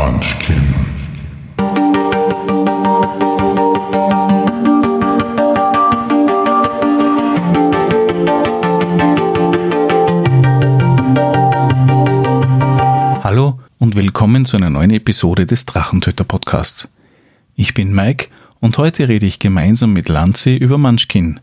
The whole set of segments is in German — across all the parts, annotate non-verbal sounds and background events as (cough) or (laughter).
Munchkin. Hallo und willkommen zu einer neuen Episode des Drachentöter Podcasts. Ich bin Mike und heute rede ich gemeinsam mit Lanzi über Munchkin.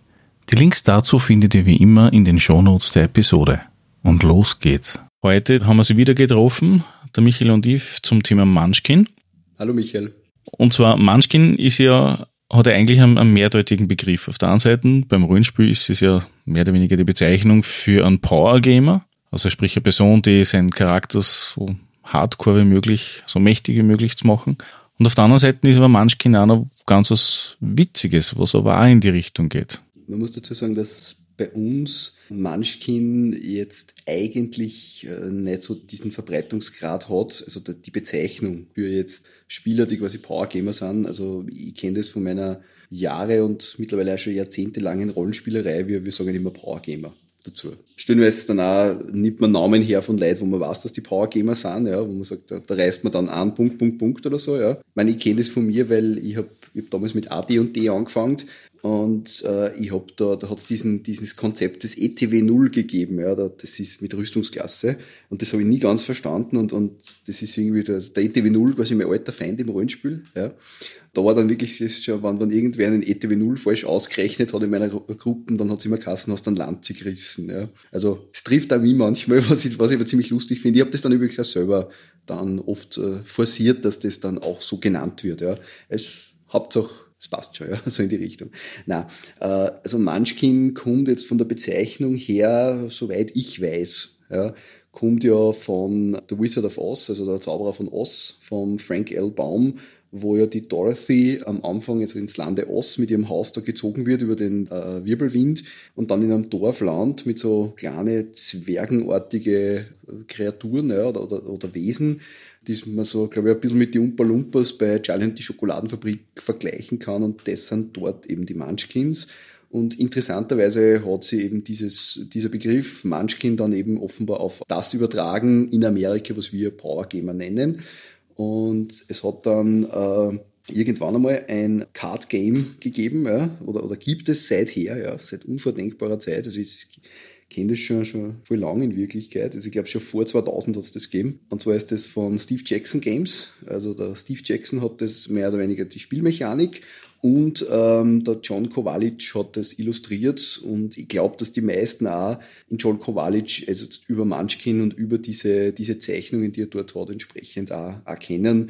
Die Links dazu findet ihr wie immer in den Shownotes der Episode. Und los geht's. Heute haben wir sie wieder getroffen, der Michael und ich, zum Thema Munchkin. Hallo Michael. Und zwar Munchkin ist ja, hat ja eigentlich einen, einen mehrdeutigen Begriff. Auf der einen Seite, beim Rollenspiel ist es ja mehr oder weniger die Bezeichnung für einen Power Gamer. Also sprich eine Person, die seinen Charakter so hardcore wie möglich, so mächtig wie möglich zu machen. Und auf der anderen Seite ist aber Munchkin auch noch ganz was Witziges, was aber auch in die Richtung geht. Man muss dazu sagen, dass bei uns Munchkin jetzt eigentlich äh, nicht so diesen Verbreitungsgrad hat, also die Bezeichnung für jetzt Spieler, die quasi Power Gamer sind. Also ich kenne das von meiner Jahre und mittlerweile auch schon jahrzehntelangen Rollenspielerei, wir, wir sagen immer Power Gamer dazu. Stellenweise dann auch nimmt man Namen her von Leuten, wo man weiß, dass die Power Gamer sind, ja, wo man sagt, da, da reißt man dann an, Punkt, Punkt, Punkt oder so, ja. Ich meine, ich kenne das von mir, weil ich habe ich hab damals mit AD und D angefangen und äh, ich habe da, da hat es dieses Konzept des ETW 0 gegeben, ja, da, das ist mit Rüstungsklasse. Und das habe ich nie ganz verstanden und, und das ist irgendwie der, der ETW 0 quasi mein alter Feind im Rollenspiel. Ja. Da war dann wirklich das schon, wenn, wenn irgendwer einen ETW 0 falsch ausgerechnet hat in meiner Gruppe, dann hat es immer Kassen hast dann Lanze gerissen. Ja. Also es trifft auch mich manchmal, (laughs) was ich, was ich aber ziemlich lustig finde. Ich habe das dann übrigens auch selber dann oft äh, forciert, dass das dann auch so genannt wird. Ja. Es Hauptsache das passt schon, (laughs) ja, so in die Richtung. Na, äh, also Munchkin kommt jetzt von der Bezeichnung her, soweit ich weiß, ja, kommt ja von The Wizard of Oz, also der Zauberer von Oz, vom Frank L. Baum, wo ja die Dorothy am Anfang jetzt ins Lande Oz mit ihrem Haus da gezogen wird über den äh, Wirbelwind und dann in einem Dorf landet mit so kleine zwergenartige Kreaturen ja, oder, oder, oder Wesen, die man so, glaube ich, ein bisschen mit den Umpa Lumpas bei Charlie und die Schokoladenfabrik vergleichen kann und das sind dort eben die Munchkins. Und interessanterweise hat sie eben dieses, dieser Begriff Munchkin dann eben offenbar auf das übertragen in Amerika, was wir Power Gamer nennen. Und es hat dann äh, irgendwann einmal ein Card Game gegeben, ja, oder, oder gibt es seither, ja, seit unvordenkbarer Zeit. Also ich, kenne das schon, schon voll lang in Wirklichkeit. Also ich glaube schon vor 2000 hat es das gegeben. Und zwar ist das von Steve Jackson Games. Also der Steve Jackson hat das mehr oder weniger die Spielmechanik und ähm, der John Kowalic hat das illustriert und ich glaube, dass die meisten auch in John Kowalic, also über Munchkin und über diese, diese Zeichnungen, die er dort hat, entsprechend auch, auch kennen.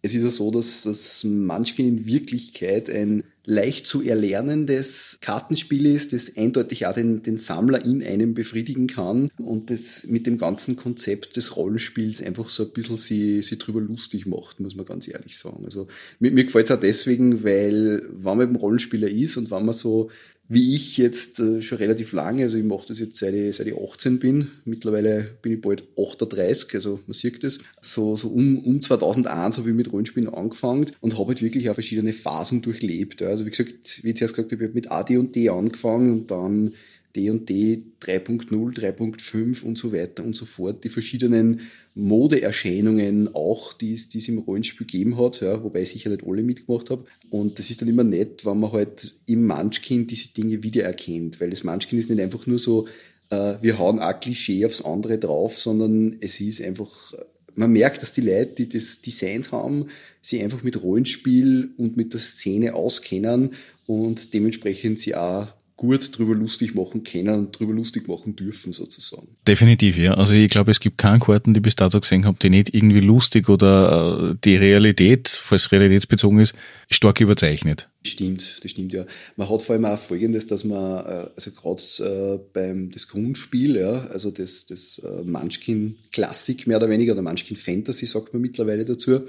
Es ist ja so, dass das Munchkin in Wirklichkeit ein leicht zu erlernendes Kartenspiel ist, das eindeutig auch den, den Sammler in einem befriedigen kann und das mit dem ganzen Konzept des Rollenspiels einfach so ein bisschen sie, sie drüber lustig macht, muss man ganz ehrlich sagen. Also mir, mir gefällt es auch deswegen, weil wenn man eben Rollenspieler ist und wenn man so wie ich jetzt äh, schon relativ lange, also ich mache das jetzt seit ich, seit ich 18 bin, mittlerweile bin ich bald 38, also man sieht das, so, so um, um 2001 habe ich mit Rollenspielen angefangen und habe halt wirklich auch verschiedene Phasen durchlebt. Also wie gesagt, wie ich zuerst gesagt habe, ich habe mit A, D und D angefangen und dann D&D 3.0, 3.5 und so weiter und so fort, die verschiedenen Modeerscheinungen auch, die es, die es im Rollenspiel gegeben hat, ja, wobei ich sicher nicht alle mitgemacht habe. Und das ist dann immer nett, wenn man halt im Munchkin diese Dinge wiedererkennt, weil das Munchkin ist nicht einfach nur so, äh, wir hauen ein Klischee aufs andere drauf, sondern es ist einfach, man merkt, dass die Leute, die das designt haben, sie einfach mit Rollenspiel und mit der Szene auskennen und dementsprechend sie auch gut drüber lustig machen können und drüber lustig machen dürfen, sozusagen. Definitiv, ja. Also ich glaube, es gibt keine Karten, die ich bis dato gesehen habe, die nicht irgendwie lustig oder äh, die Realität, falls realitätsbezogen ist, stark überzeichnet. Stimmt, das stimmt, ja. Man hat vor allem auch Folgendes, dass man, äh, also gerade äh, beim das Grundspiel, ja, also das, das Munchkin Klassik mehr oder weniger, oder Munchkin Fantasy sagt man mittlerweile dazu,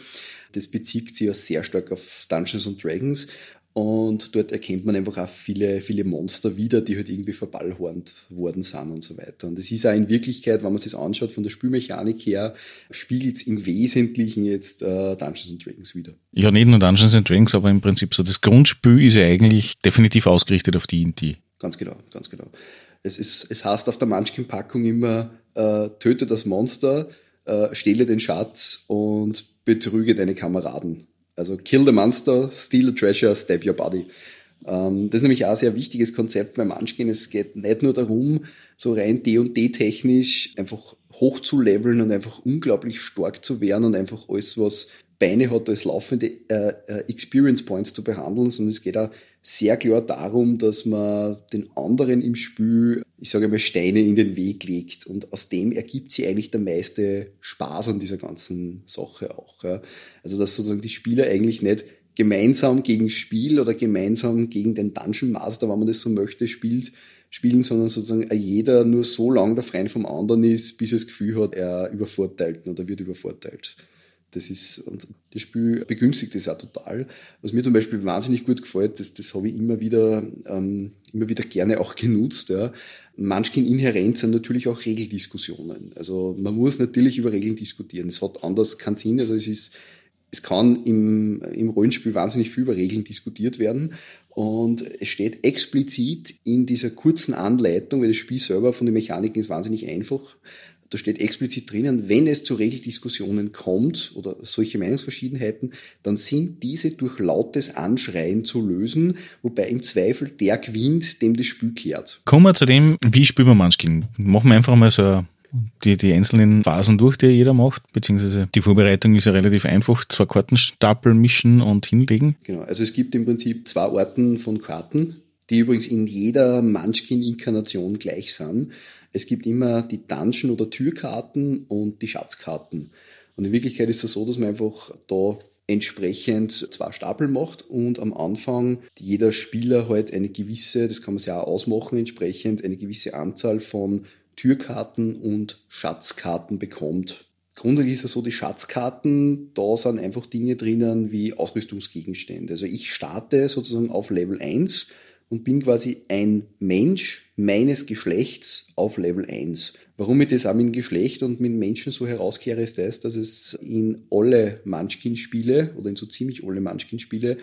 das bezieht sich ja sehr stark auf Dungeons and Dragons und dort erkennt man einfach auch viele, viele Monster wieder, die halt irgendwie verballhornt worden sind und so weiter. Und es ist auch in Wirklichkeit, wenn man sich das anschaut, von der Spielmechanik her, spiegelt es im Wesentlichen jetzt äh, Dungeons and Dragons wieder. Ja, nicht nur Dungeons and Dragons, aber im Prinzip so das Grundspiel ist ja eigentlich definitiv ausgerichtet auf die D&D. Ganz genau, ganz genau. Es, ist, es heißt auf der Munchkin-Packung immer, äh, töte das Monster, äh, stehle den Schatz und betrüge deine Kameraden. Also kill the monster, steal the treasure, stab your body. Ähm, das ist nämlich auch ein sehr wichtiges Konzept beim Munchkin. Es geht nicht nur darum, so rein D&D technisch einfach hoch zu leveln und einfach unglaublich stark zu werden und einfach alles, was Beine hat, als laufende äh, äh, Experience Points zu behandeln, sondern es geht auch sehr klar darum, dass man den anderen im Spiel, ich sage mal, Steine in den Weg legt. Und aus dem ergibt sich eigentlich der meiste Spaß an dieser ganzen Sache auch. Ja. Also, dass sozusagen die Spieler eigentlich nicht gemeinsam gegen Spiel oder gemeinsam gegen den Dungeon Master, wenn man das so möchte, spielt, spielen, sondern sozusagen jeder nur so lange der Freund vom anderen ist, bis er das Gefühl hat, er übervorteilt oder wird übervorteilt. Das ist, und das Spiel begünstigt das auch total. Was mir zum Beispiel wahnsinnig gut gefällt, das, das habe ich immer wieder, ähm, immer wieder gerne auch genutzt. Ja. Manchmal inhärent sind natürlich auch Regeldiskussionen. Also man muss natürlich über Regeln diskutieren. Es hat anders keinen Sinn. Also es ist, es kann im, im Rollenspiel wahnsinnig viel über Regeln diskutiert werden. Und es steht explizit in dieser kurzen Anleitung, weil das Spiel selber von den Mechaniken ist wahnsinnig einfach, da steht explizit drinnen, wenn es zu Regeldiskussionen kommt oder solche Meinungsverschiedenheiten, dann sind diese durch lautes Anschreien zu lösen, wobei im Zweifel der gewinnt, dem das Spiel kehrt. Kommen wir zu dem, wie spielt man Munchkin? Machen wir einfach mal so die, die einzelnen Phasen durch, die jeder macht, beziehungsweise die Vorbereitung ist ja relativ einfach, zwei Kartenstapel mischen und hinlegen. Genau, also es gibt im Prinzip zwei Arten von Karten, die übrigens in jeder Munchkin-Inkarnation gleich sind. Es gibt immer die Dungeon- oder Türkarten und die Schatzkarten. Und in Wirklichkeit ist es so, dass man einfach da entsprechend zwei Stapel macht und am Anfang jeder Spieler halt eine gewisse, das kann man sich auch ausmachen, entsprechend eine gewisse Anzahl von Türkarten und Schatzkarten bekommt. Grundsätzlich ist es so, die Schatzkarten, da sind einfach Dinge drinnen wie Ausrüstungsgegenstände. Also ich starte sozusagen auf Level 1 und bin quasi ein Mensch meines Geschlechts auf Level 1. Warum ich das auch mit Geschlecht und mit Menschen so herauskehre, ist das, dass es in alle Munchkin-Spiele oder in so ziemlich alle Munchkin-Spiele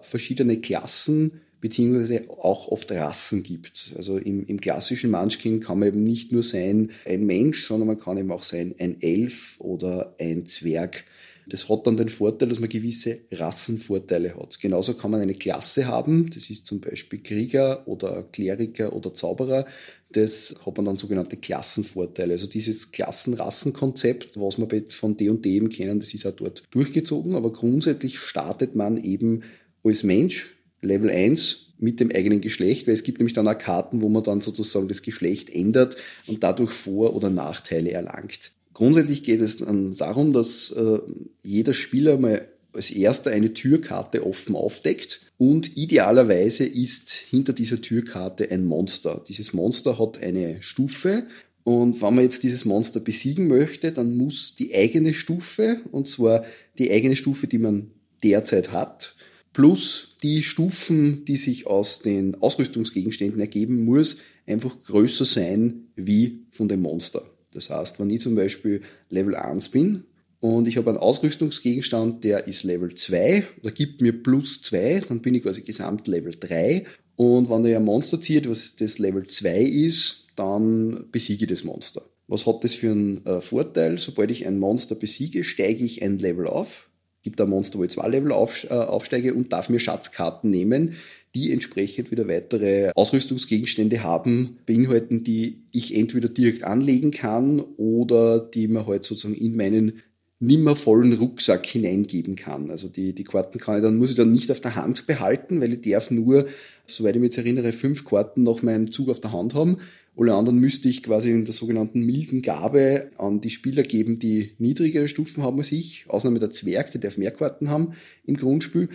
verschiedene Klassen beziehungsweise auch oft Rassen gibt. Also im, im klassischen Munchkin kann man eben nicht nur sein ein Mensch, sondern man kann eben auch sein ein Elf oder ein Zwerg. Das hat dann den Vorteil, dass man gewisse Rassenvorteile hat. Genauso kann man eine Klasse haben, das ist zum Beispiel Krieger oder Kleriker oder Zauberer. Das hat man dann sogenannte Klassenvorteile. Also dieses Klassenrassenkonzept, was man von D und D eben kennen, das ist auch dort durchgezogen. Aber grundsätzlich startet man eben als Mensch Level 1 mit dem eigenen Geschlecht, weil es gibt nämlich dann auch Karten, wo man dann sozusagen das Geschlecht ändert und dadurch Vor- oder Nachteile erlangt. Grundsätzlich geht es dann darum, dass äh, jeder Spieler mal als erster eine Türkarte offen aufdeckt und idealerweise ist hinter dieser Türkarte ein Monster. Dieses Monster hat eine Stufe und wenn man jetzt dieses Monster besiegen möchte, dann muss die eigene Stufe, und zwar die eigene Stufe, die man derzeit hat, plus die Stufen, die sich aus den Ausrüstungsgegenständen ergeben, muss einfach größer sein wie von dem Monster. Das heißt, wenn ich zum Beispiel Level 1 bin und ich habe einen Ausrüstungsgegenstand, der ist Level 2 oder gibt mir plus 2, dann bin ich quasi gesamt Level 3. Und wenn der ein Monster zieht, was das Level 2 ist, dann besiege ich das Monster. Was hat das für einen äh, Vorteil? Sobald ich ein Monster besiege, steige ich ein Level auf gibt ein Monster, wo ich zwei Level auf, äh, aufsteige und darf mir Schatzkarten nehmen, die entsprechend wieder weitere Ausrüstungsgegenstände haben, beinhalten, die ich entweder direkt anlegen kann oder die man halt sozusagen in meinen nimmer vollen Rucksack hineingeben kann. Also die, die Karten kann ich dann, muss ich dann nicht auf der Hand behalten, weil ich darf nur, soweit ich mich jetzt erinnere, fünf Karten nach meinem Zug auf der Hand haben. Alle anderen müsste ich quasi in der sogenannten milden Gabe an die Spieler geben, die niedrigere Stufen haben als ich. Ausnahme der Zwerg, der darf mehr Karten haben im Grundspiel.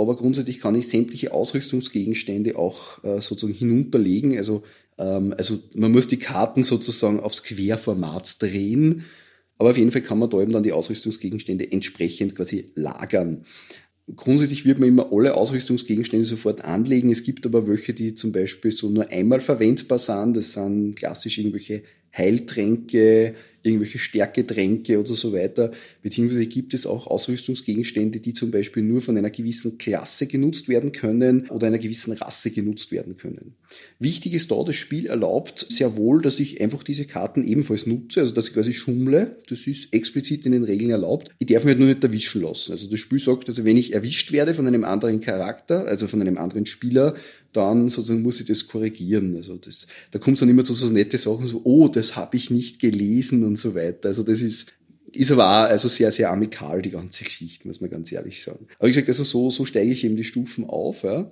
Aber grundsätzlich kann ich sämtliche Ausrüstungsgegenstände auch äh, sozusagen hinunterlegen. Also, ähm, also man muss die Karten sozusagen aufs Querformat drehen aber auf jeden Fall kann man da eben dann die Ausrüstungsgegenstände entsprechend quasi lagern. Grundsätzlich wird man immer alle Ausrüstungsgegenstände sofort anlegen. Es gibt aber welche, die zum Beispiel so nur einmal verwendbar sind. Das sind klassisch irgendwelche Heiltränke, irgendwelche Stärketränke oder so weiter, beziehungsweise gibt es auch Ausrüstungsgegenstände, die zum Beispiel nur von einer gewissen Klasse genutzt werden können oder einer gewissen Rasse genutzt werden können. Wichtig ist da, das Spiel erlaubt sehr wohl, dass ich einfach diese Karten ebenfalls nutze, also dass ich quasi schummle, das ist explizit in den Regeln erlaubt. Ich darf mich halt nur nicht erwischen lassen. Also das Spiel sagt, also wenn ich erwischt werde von einem anderen Charakter, also von einem anderen Spieler, dann sozusagen muss ich das korrigieren. Also das, da kommt dann immer zu so nette Sachen, so, oh, das habe ich nicht gelesen und so weiter. Also das ist, ist aber auch also sehr, sehr amikal, die ganze Geschichte, muss man ganz ehrlich sagen. Aber wie gesagt, also so, so steige ich eben die Stufen auf. Ja.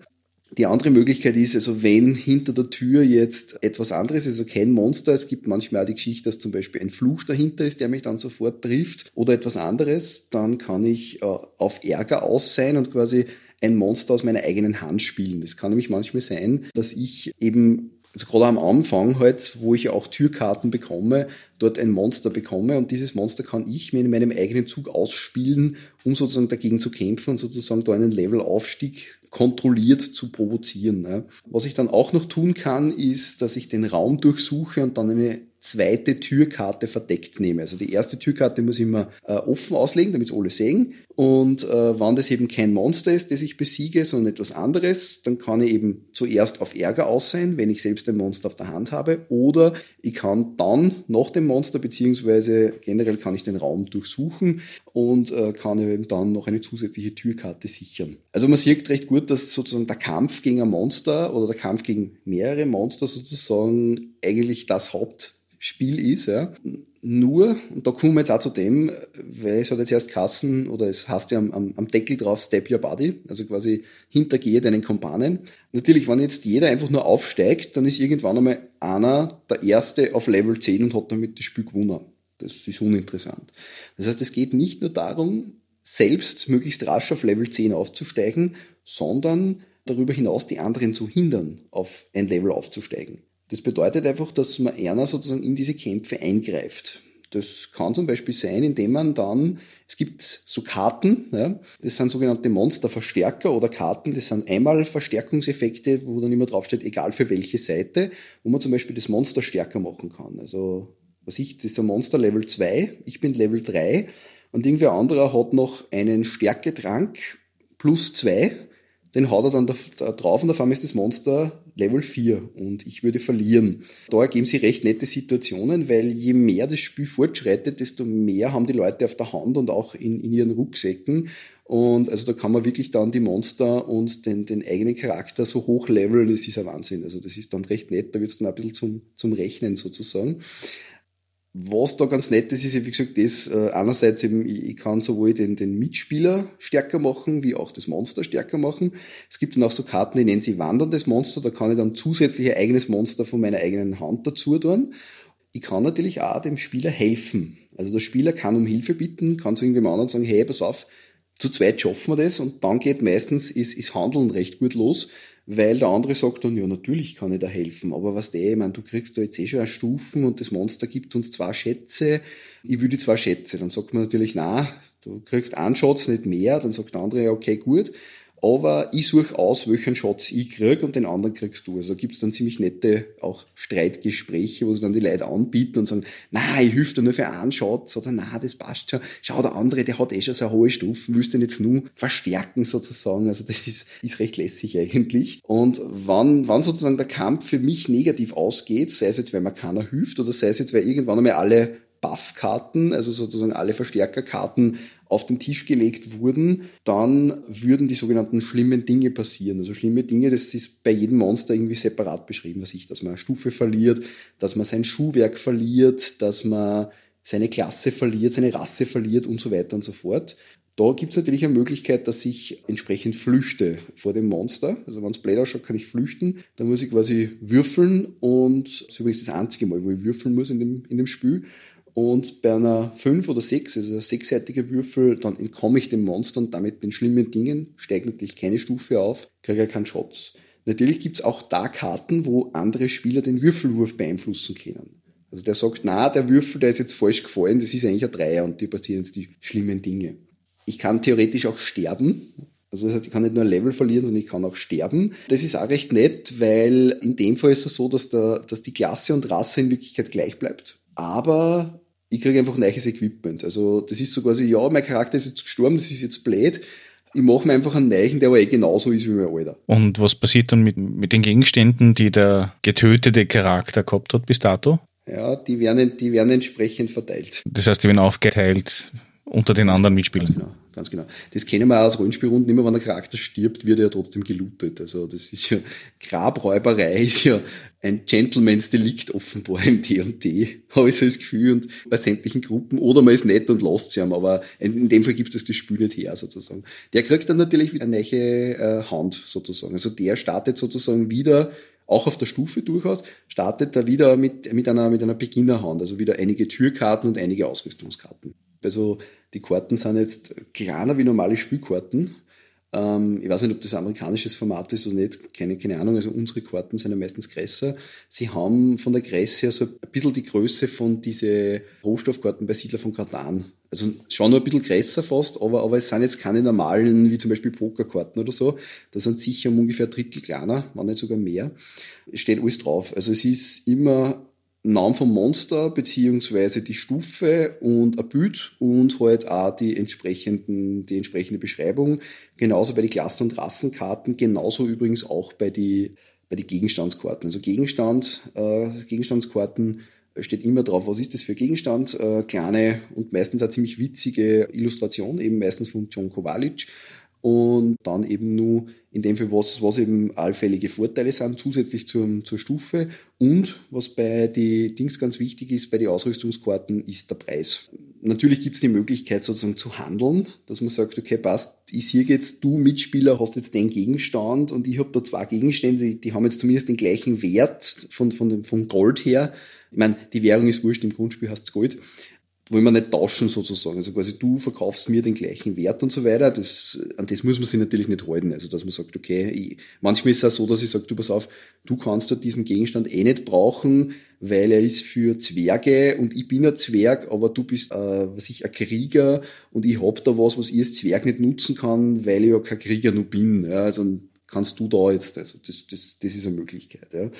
Die andere Möglichkeit ist, also wenn hinter der Tür jetzt etwas anderes, also kein Monster, es gibt manchmal auch die Geschichte, dass zum Beispiel ein Fluch dahinter ist, der mich dann sofort trifft oder etwas anderes, dann kann ich äh, auf Ärger aus sein und quasi ein Monster aus meiner eigenen Hand spielen. Das kann nämlich manchmal sein, dass ich eben also gerade am Anfang halt, wo ich ja auch Türkarten bekomme, dort ein Monster bekomme und dieses Monster kann ich mir in meinem eigenen Zug ausspielen, um sozusagen dagegen zu kämpfen und sozusagen da einen Levelaufstieg kontrolliert zu provozieren. Ne? Was ich dann auch noch tun kann, ist, dass ich den Raum durchsuche und dann eine zweite Türkarte verdeckt nehme. Also die erste Türkarte muss ich immer äh, offen auslegen, damit es alle sehen. Und äh, wenn das eben kein Monster ist, das ich besiege, sondern etwas anderes, dann kann ich eben zuerst auf Ärger aus sein, wenn ich selbst ein Monster auf der Hand habe. Oder ich kann dann nach dem Monster, beziehungsweise generell kann ich den Raum durchsuchen und äh, kann eben dann noch eine zusätzliche Türkarte sichern. Also man sieht recht gut, dass sozusagen der Kampf gegen ein Monster oder der Kampf gegen mehrere Monster sozusagen eigentlich das Haupt Spiel ist. Ja. Nur, und da kommen wir jetzt auch zu dem, weil es hat jetzt erst Kassen oder es heißt ja am, am, Deckel drauf Step Your Body, also quasi hintergehe deinen Kumpanen. Natürlich, wenn jetzt jeder einfach nur aufsteigt, dann ist irgendwann einmal einer der Erste auf Level 10 und hat damit das Spiel gewonnen. Das ist uninteressant. Das heißt, es geht nicht nur darum, selbst möglichst rasch auf Level 10 aufzusteigen, sondern darüber hinaus die anderen zu hindern, auf ein Level aufzusteigen. Das bedeutet einfach, dass man einer sozusagen in diese Kämpfe eingreift. Das kann zum Beispiel sein, indem man dann, es gibt so Karten, ja, das sind sogenannte Monsterverstärker oder Karten, das sind einmal Verstärkungseffekte, wo dann immer draufsteht, egal für welche Seite, wo man zum Beispiel das Monster stärker machen kann. Also, was ich, das ist der Monster Level 2, ich bin Level 3 und irgendwer anderer hat noch einen Stärketrank plus 2 den haut er dann da, drauf und auf einmal ist das Monster Level 4 und ich würde verlieren. Da ergeben sich recht nette Situationen, weil je mehr das Spiel fortschreitet, desto mehr haben die Leute auf der Hand und auch in, in ihren Rucksäcken. Und also da kann man wirklich dann die Monster und den, den eigenen Charakter so hoch leveln, das ist ein Wahnsinn. Also das ist dann recht nett, da wird es dann ein bisschen zum, zum Rechnen sozusagen. Was da ganz nett ist, ist, wie gesagt, das, äh, einerseits eben, ich, kann sowohl den, den Mitspieler stärker machen, wie auch das Monster stärker machen. Es gibt dann auch so Karten, die nennen sie wanderndes Monster, da kann ich dann zusätzlich ein eigenes Monster von meiner eigenen Hand dazu tun. Ich kann natürlich auch dem Spieler helfen. Also der Spieler kann um Hilfe bitten, kann zu irgendjemand anderen sagen, hey, pass auf, zu zweit schaffen wir das und dann geht meistens ist, ist Handeln recht gut los, weil der andere sagt dann, ja, natürlich kann ich da helfen, aber was der, ich meine, du kriegst da jetzt eh schon Stufen und das Monster gibt uns zwei Schätze, ich will die zwei Schätze. Dann sagt man natürlich, na, du kriegst einen Schatz, nicht mehr, dann sagt der andere, ja, okay, gut, aber ich suche aus, welchen Schatz ich krieg und den anderen kriegst du. Also gibt's dann ziemlich nette auch Streitgespräche, wo sie dann die Leute anbieten und sagen, na, ich hilf dir nur für einen Schatz oder na, das passt schon. Schau, der andere, der hat eh schon so hohe Stufen, willst du ihn jetzt nur verstärken sozusagen. Also das ist, ist recht lässig eigentlich. Und wann, wann sozusagen der Kampf für mich negativ ausgeht, sei es jetzt, weil mir keiner hilft oder sei es jetzt, weil irgendwann einmal alle Buff-Karten, also sozusagen alle Verstärkerkarten auf den Tisch gelegt wurden, dann würden die sogenannten schlimmen Dinge passieren. Also schlimme Dinge, das ist bei jedem Monster irgendwie separat beschrieben, was ich, dass man eine Stufe verliert, dass man sein Schuhwerk verliert, dass man seine Klasse verliert, seine Rasse verliert und so weiter und so fort. Da gibt es natürlich eine Möglichkeit, dass ich entsprechend flüchte vor dem Monster. Also wenn es blöd ausschaut, kann ich flüchten. Da muss ich quasi würfeln und das ist übrigens das einzige Mal, wo ich würfeln muss in dem, in dem Spiel. Und bei einer 5 oder 6, also ein sechsseitige Würfel, dann entkomme ich dem Monster und damit den schlimmen Dingen, steigt natürlich keine Stufe auf, kriege keinen Schatz. Natürlich gibt es auch da Karten, wo andere Spieler den Würfelwurf beeinflussen können. Also der sagt, na, der Würfel, der ist jetzt falsch gefallen, das ist eigentlich ein Dreier und die passieren jetzt die schlimmen Dinge. Ich kann theoretisch auch sterben. Also das heißt, ich kann nicht nur ein Level verlieren, sondern ich kann auch sterben. Das ist auch recht nett, weil in dem Fall ist es so, dass, der, dass die Klasse und Rasse in Wirklichkeit gleich bleibt. Aber ich kriege einfach neues Equipment. Also das ist so quasi, ja, mein Charakter ist jetzt gestorben, das ist jetzt blöd. Ich mache mir einfach einen neuen, der aber eh genauso ist wie mein alter. Und was passiert dann mit, mit den Gegenständen, die der getötete Charakter gehabt hat bis dato? Ja, die werden, die werden entsprechend verteilt. Das heißt, die werden aufgeteilt unter den anderen Mitspielern. Ganz genau, ganz genau. Das kennen wir aus Rollenspielrunden. Immer wenn der Charakter stirbt, wird er ja trotzdem gelootet. Also das ist ja, Grabräuberei ist ja ein Gentleman's Delikt offenbar im D&D, habe ich so das Gefühl, und bei sämtlichen Gruppen. Oder man ist nett und lässt sie haben, aber in dem Fall gibt es das Spiel nicht her, sozusagen. Der kriegt dann natürlich wieder eine neue äh, Hand, sozusagen. Also der startet sozusagen wieder auch auf der Stufe durchaus, startet er wieder mit, mit einer, mit einer Beginnerhand, also wieder einige Türkarten und einige Ausrüstungskarten. Also die Karten sind jetzt kleiner wie normale Spielkarten. Ähm, ich weiß nicht, ob das ein amerikanisches Format ist oder nicht, keine, keine Ahnung. Also unsere Karten sind ja meistens größer. Sie haben von der Größe her so ein bisschen die Größe von diese Rohstoffkarten bei Siedler von Katan. Also schon nur ein bisschen größer fast, aber, aber es sind jetzt keine normalen, wie zum Beispiel Pokerkarten oder so. Das sind sicher um ungefähr ein Drittel kleiner, wenn nicht sogar mehr. Es steht alles drauf. Also es ist immer Namen vom Monster beziehungsweise die Stufe und ein Bild und halt auch die entsprechenden, die entsprechende Beschreibung. Genauso bei den Klassen- und Rassenkarten, genauso übrigens auch bei die, bei die Gegenstandskarten. Also Gegenstand, äh, Gegenstandskarten steht immer drauf, was ist das für Gegenstand. Äh, kleine und meistens eine ziemlich witzige Illustration, eben meistens von John Kowalic und dann eben nur in dem Fall, was, was eben allfällige Vorteile sind, zusätzlich zur, zur Stufe. Und was bei den Dings ganz wichtig ist, bei den Ausrüstungskarten, ist der Preis. Natürlich gibt es die Möglichkeit sozusagen zu handeln, dass man sagt, okay, passt, ich sehe jetzt, du Mitspieler hast jetzt den Gegenstand und ich habe da zwei Gegenstände, die, die, haben jetzt zumindest den gleichen Wert von, von vom Gold her. Ich meine, die Währung ist wurscht, im Grundspiel hast Gold wollen wir nicht tauschen sozusagen. Also quasi du verkaufst mir den gleichen Wert und so weiter. Das, an das muss man sich natürlich nicht halten. Also dass man sagt, okay, ich, manchmal ist es auch so, dass ich sage, du pass auf, du kannst dort diesen Gegenstand eh nicht brauchen, weil er ist für Zwerge und ich bin ein Zwerg, aber du bist, äh, was ich, ein Krieger und ich hab da was, was ich als Zwerg nicht nutzen kann, weil ich ja kein Krieger nur bin. Ja, also kannst du da jetzt, also das, das, das ist eine Möglichkeit. Ja.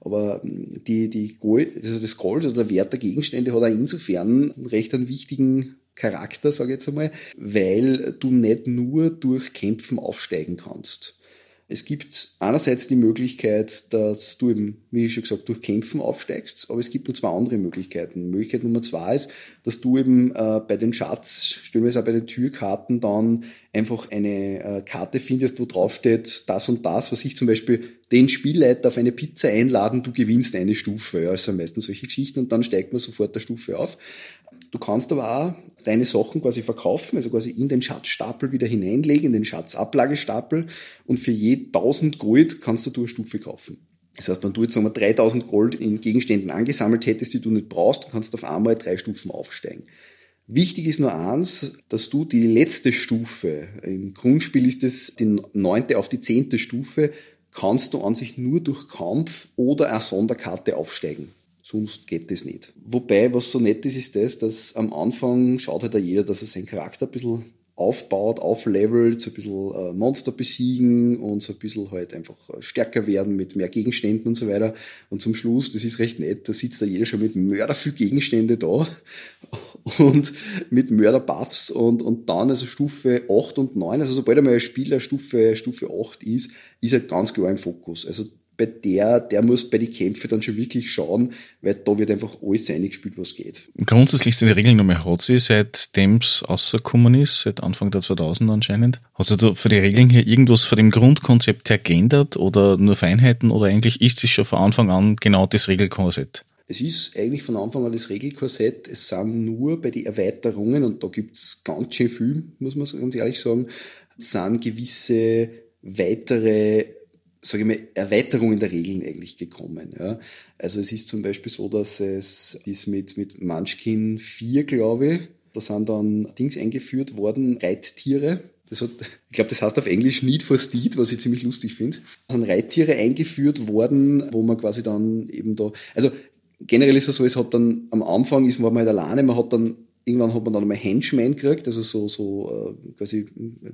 Aber hm, die, die Gold, also das Gold oder der Wert der Gegenstände hat auch insofern einen recht einen wichtigen Charakter, sage ich jetzt einmal, weil du nicht nur durch Kämpfen aufsteigen kannst. Es gibt einerseits die Möglichkeit, dass du eben, wie ich schon gesagt, durch Kämpfen aufsteigst, aber es gibt nur zwei andere Möglichkeiten. Möglichkeit Nummer zwei ist, dass du eben äh, bei den Schatz, stellen wir es auch bei den Türkarten, dann einfach eine äh, Karte findest, wo drauf steht, das und das, was ich zum Beispiel den Spielleiter auf eine Pizza einladen, du gewinnst eine Stufe. Ja, also meistens solche Geschichten und dann steigt man sofort der Stufe auf. Du kannst aber auch deine Sachen quasi verkaufen, also quasi in den Schatzstapel wieder hineinlegen, in den Schatzablagestapel und für je 1000 Gold kannst du eine Stufe kaufen. Das heißt, wenn du jetzt wir, 3000 Gold in Gegenständen angesammelt hättest, die du nicht brauchst, kannst du auf einmal drei Stufen aufsteigen. Wichtig ist nur eins, dass du die letzte Stufe, im Grundspiel ist es die neunte auf die zehnte Stufe, kannst du an sich nur durch Kampf oder eine Sonderkarte aufsteigen. Sonst geht das nicht. Wobei, was so nett ist, ist das, dass am Anfang schaut halt jeder, dass er seinen Charakter ein bisschen aufbaut, auflevelt, so ein bisschen äh, Monster besiegen und so ein bisschen halt einfach äh, stärker werden mit mehr Gegenständen und so weiter. Und zum Schluss, das ist recht nett, da sitzt da jeder schon mit Mörder viel Gegenstände da (laughs) und mit Mörderbuffs und, und dann also Stufe 8 und 9, also sobald einmal ein Spieler Stufe, Stufe 8 ist, ist er ganz klar im Fokus. Also bei der, der muss bei den Kämpfen dann schon wirklich schauen, weil da wird einfach alles eingespielt, was geht. Grundsätzlich sind die Regeln nochmal hat sie, seitdem es rausgekommen ist, seit Anfang der 2000 anscheinend. Hat sich da für die Regeln hier irgendwas von dem Grundkonzept her geändert oder nur Feinheiten oder eigentlich ist es schon von Anfang an genau das Regelkorsett? Es ist eigentlich von Anfang an das Regelkorsett. Es sind nur bei den Erweiterungen, und da gibt es ganz schön viel, muss man ganz ehrlich sagen, sind gewisse weitere sage ich mal, Erweiterungen der Regeln eigentlich gekommen. Ja. Also es ist zum Beispiel so, dass es ist mit, mit Munchkin 4, glaube ich, da sind dann Dings eingeführt worden, Reittiere. Das hat, ich glaube, das heißt auf Englisch Need for Steed, was ich ziemlich lustig finde. Da sind Reittiere eingeführt worden, wo man quasi dann eben da, also generell ist es so, es hat dann am Anfang ist man halt alleine, man hat dann Irgendwann hat man dann einmal Henchmen gekriegt, also so, so äh, quasi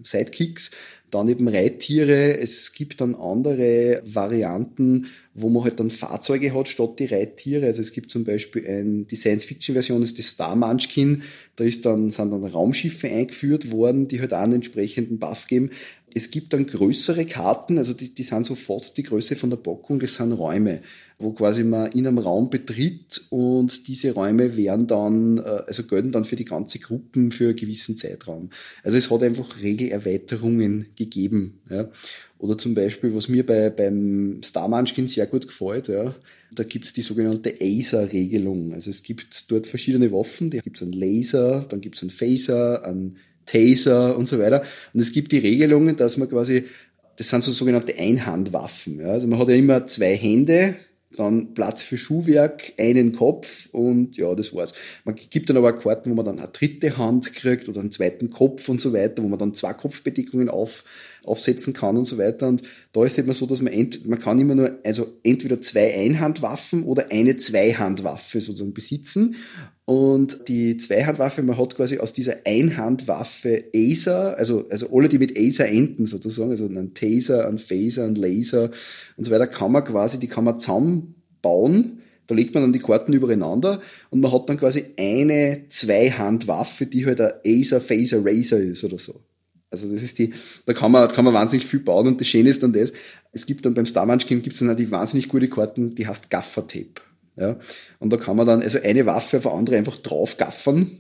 Sidekicks, dann eben Reittiere. Es gibt dann andere Varianten, wo man halt dann Fahrzeuge hat statt die Reittiere. Also es gibt zum Beispiel ein, die Science-Fiction-Version ist die Star Munchkin. Da ist dann, sind dann Raumschiffe eingeführt worden, die halt auch einen entsprechenden Buff geben. Es gibt dann größere Karten, also die, die sind so fast die Größe von der Packung, das sind Räume, wo quasi man in einem Raum betritt und diese Räume werden dann, äh, also gelten dann für die ganze Gruppen für einen gewissen Zeitraum. Also es hat einfach Regelerweiterungen gegeben. Ja. Oder zum Beispiel, was mir bei, beim Star Munchkin sehr gut gefällt, ja, da gibt es die sogenannte ASER-Regelung. Also es gibt dort verschiedene Waffen, da gibt es einen Laser, dann gibt es einen Phaser, einen Taser und so weiter. Und es gibt die Regelungen, dass man quasi, das sind so sogenannte Einhandwaffen. Ja. Also man hat ja immer zwei Hände, dann Platz für Schuhwerk, einen Kopf und ja, das war's. Man gibt dann aber auch Karten, wo man dann eine dritte Hand kriegt oder einen zweiten Kopf und so weiter, wo man dann zwei Kopfbedeckungen auf, aufsetzen kann und so weiter. Und da ist es immer so, dass man, ent, man kann immer nur, also entweder zwei Einhandwaffen oder eine Zweihandwaffe sozusagen besitzen. Und die Zweihandwaffe, man hat quasi aus dieser Einhandwaffe Acer, also, also alle, die mit Acer enden sozusagen, also einen Taser, einen Phaser, einen Laser und so weiter, kann man quasi, die kann man zusammenbauen. Da legt man dann die Karten übereinander und man hat dann quasi eine Zweihandwaffe, die halt ein Acer, Phaser, Razor ist oder so. Also das ist die, da kann man, kann man wahnsinnig viel bauen und das Schöne ist dann das, es gibt dann beim Star Munchkin gibt es dann auch die wahnsinnig gute Karten, die heißt Gaffer Tape. Ja, und da kann man dann also eine Waffe auf eine andere einfach drauf gaffern.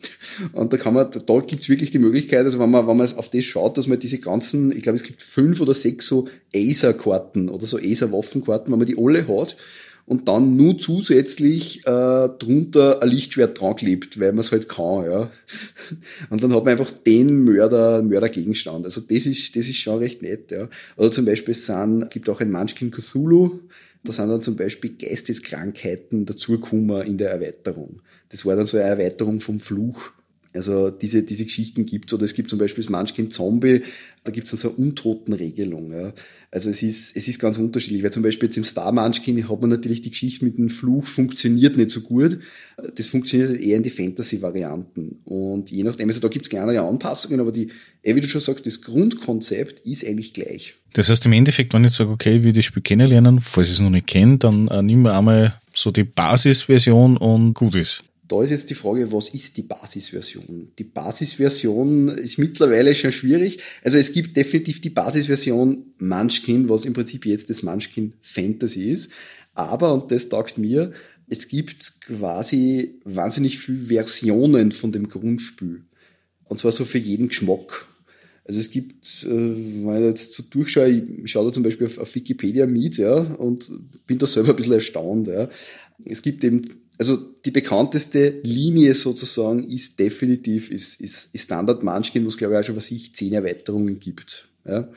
Und da kann man, da gibt's wirklich die Möglichkeit, also wenn man, wenn man auf das schaut, dass man diese ganzen, ich glaube, es gibt fünf oder sechs so Acer-Karten oder so Acer-Waffenkarten, wenn man die alle hat und dann nur zusätzlich äh, drunter ein Lichtschwert dran klebt, weil man es halt kann, ja. (laughs) Und dann hat man einfach den Mörder, Mördergegenstand. Also das ist, das ist schon recht nett, ja. Oder zum Beispiel sind, gibt auch ein Munchkin Cthulhu, da sind dann zum Beispiel Geisteskrankheiten dazugekommen in der Erweiterung. Das war dann so eine Erweiterung vom Fluch. Also diese, diese Geschichten gibt's oder es gibt zum Beispiel das Munchkin Zombie, da gibt's dann so eine Untotenregelung. Ja. Also es ist, es ist ganz unterschiedlich, weil zum Beispiel jetzt im Star Munchkin hat man natürlich die Geschichte mit dem Fluch funktioniert nicht so gut. Das funktioniert halt eher in die Fantasy-Varianten. Und je nachdem, also da gibt's kleinere Anpassungen, aber die, wie du schon sagst, das Grundkonzept ist eigentlich gleich. Das heißt im Endeffekt, wenn ich sage, okay, ich will das Spiel kennenlernen, falls ich es noch nicht kenne, dann äh, nimm mir einmal so die Basisversion und gut ist. Da ist jetzt die Frage, was ist die Basisversion? Die Basisversion ist mittlerweile schon schwierig. Also es gibt definitiv die Basisversion Munchkin, was im Prinzip jetzt das Munchkin Fantasy ist. Aber, und das taugt mir, es gibt quasi wahnsinnig viele Versionen von dem Grundspiel. Und zwar so für jeden Geschmack. Also es gibt, äh, wenn ich jetzt so durchschaue, ich schaue da zum Beispiel auf, Wikipedia mit, ja, und bin da selber ein bisschen erstaunt, ja. Es gibt eben, also die bekannteste Linie sozusagen ist definitiv, ist, ist, ist Standard Munchkin, wo es glaube ich auch schon, was ich, zehn Erweiterungen gibt, ja.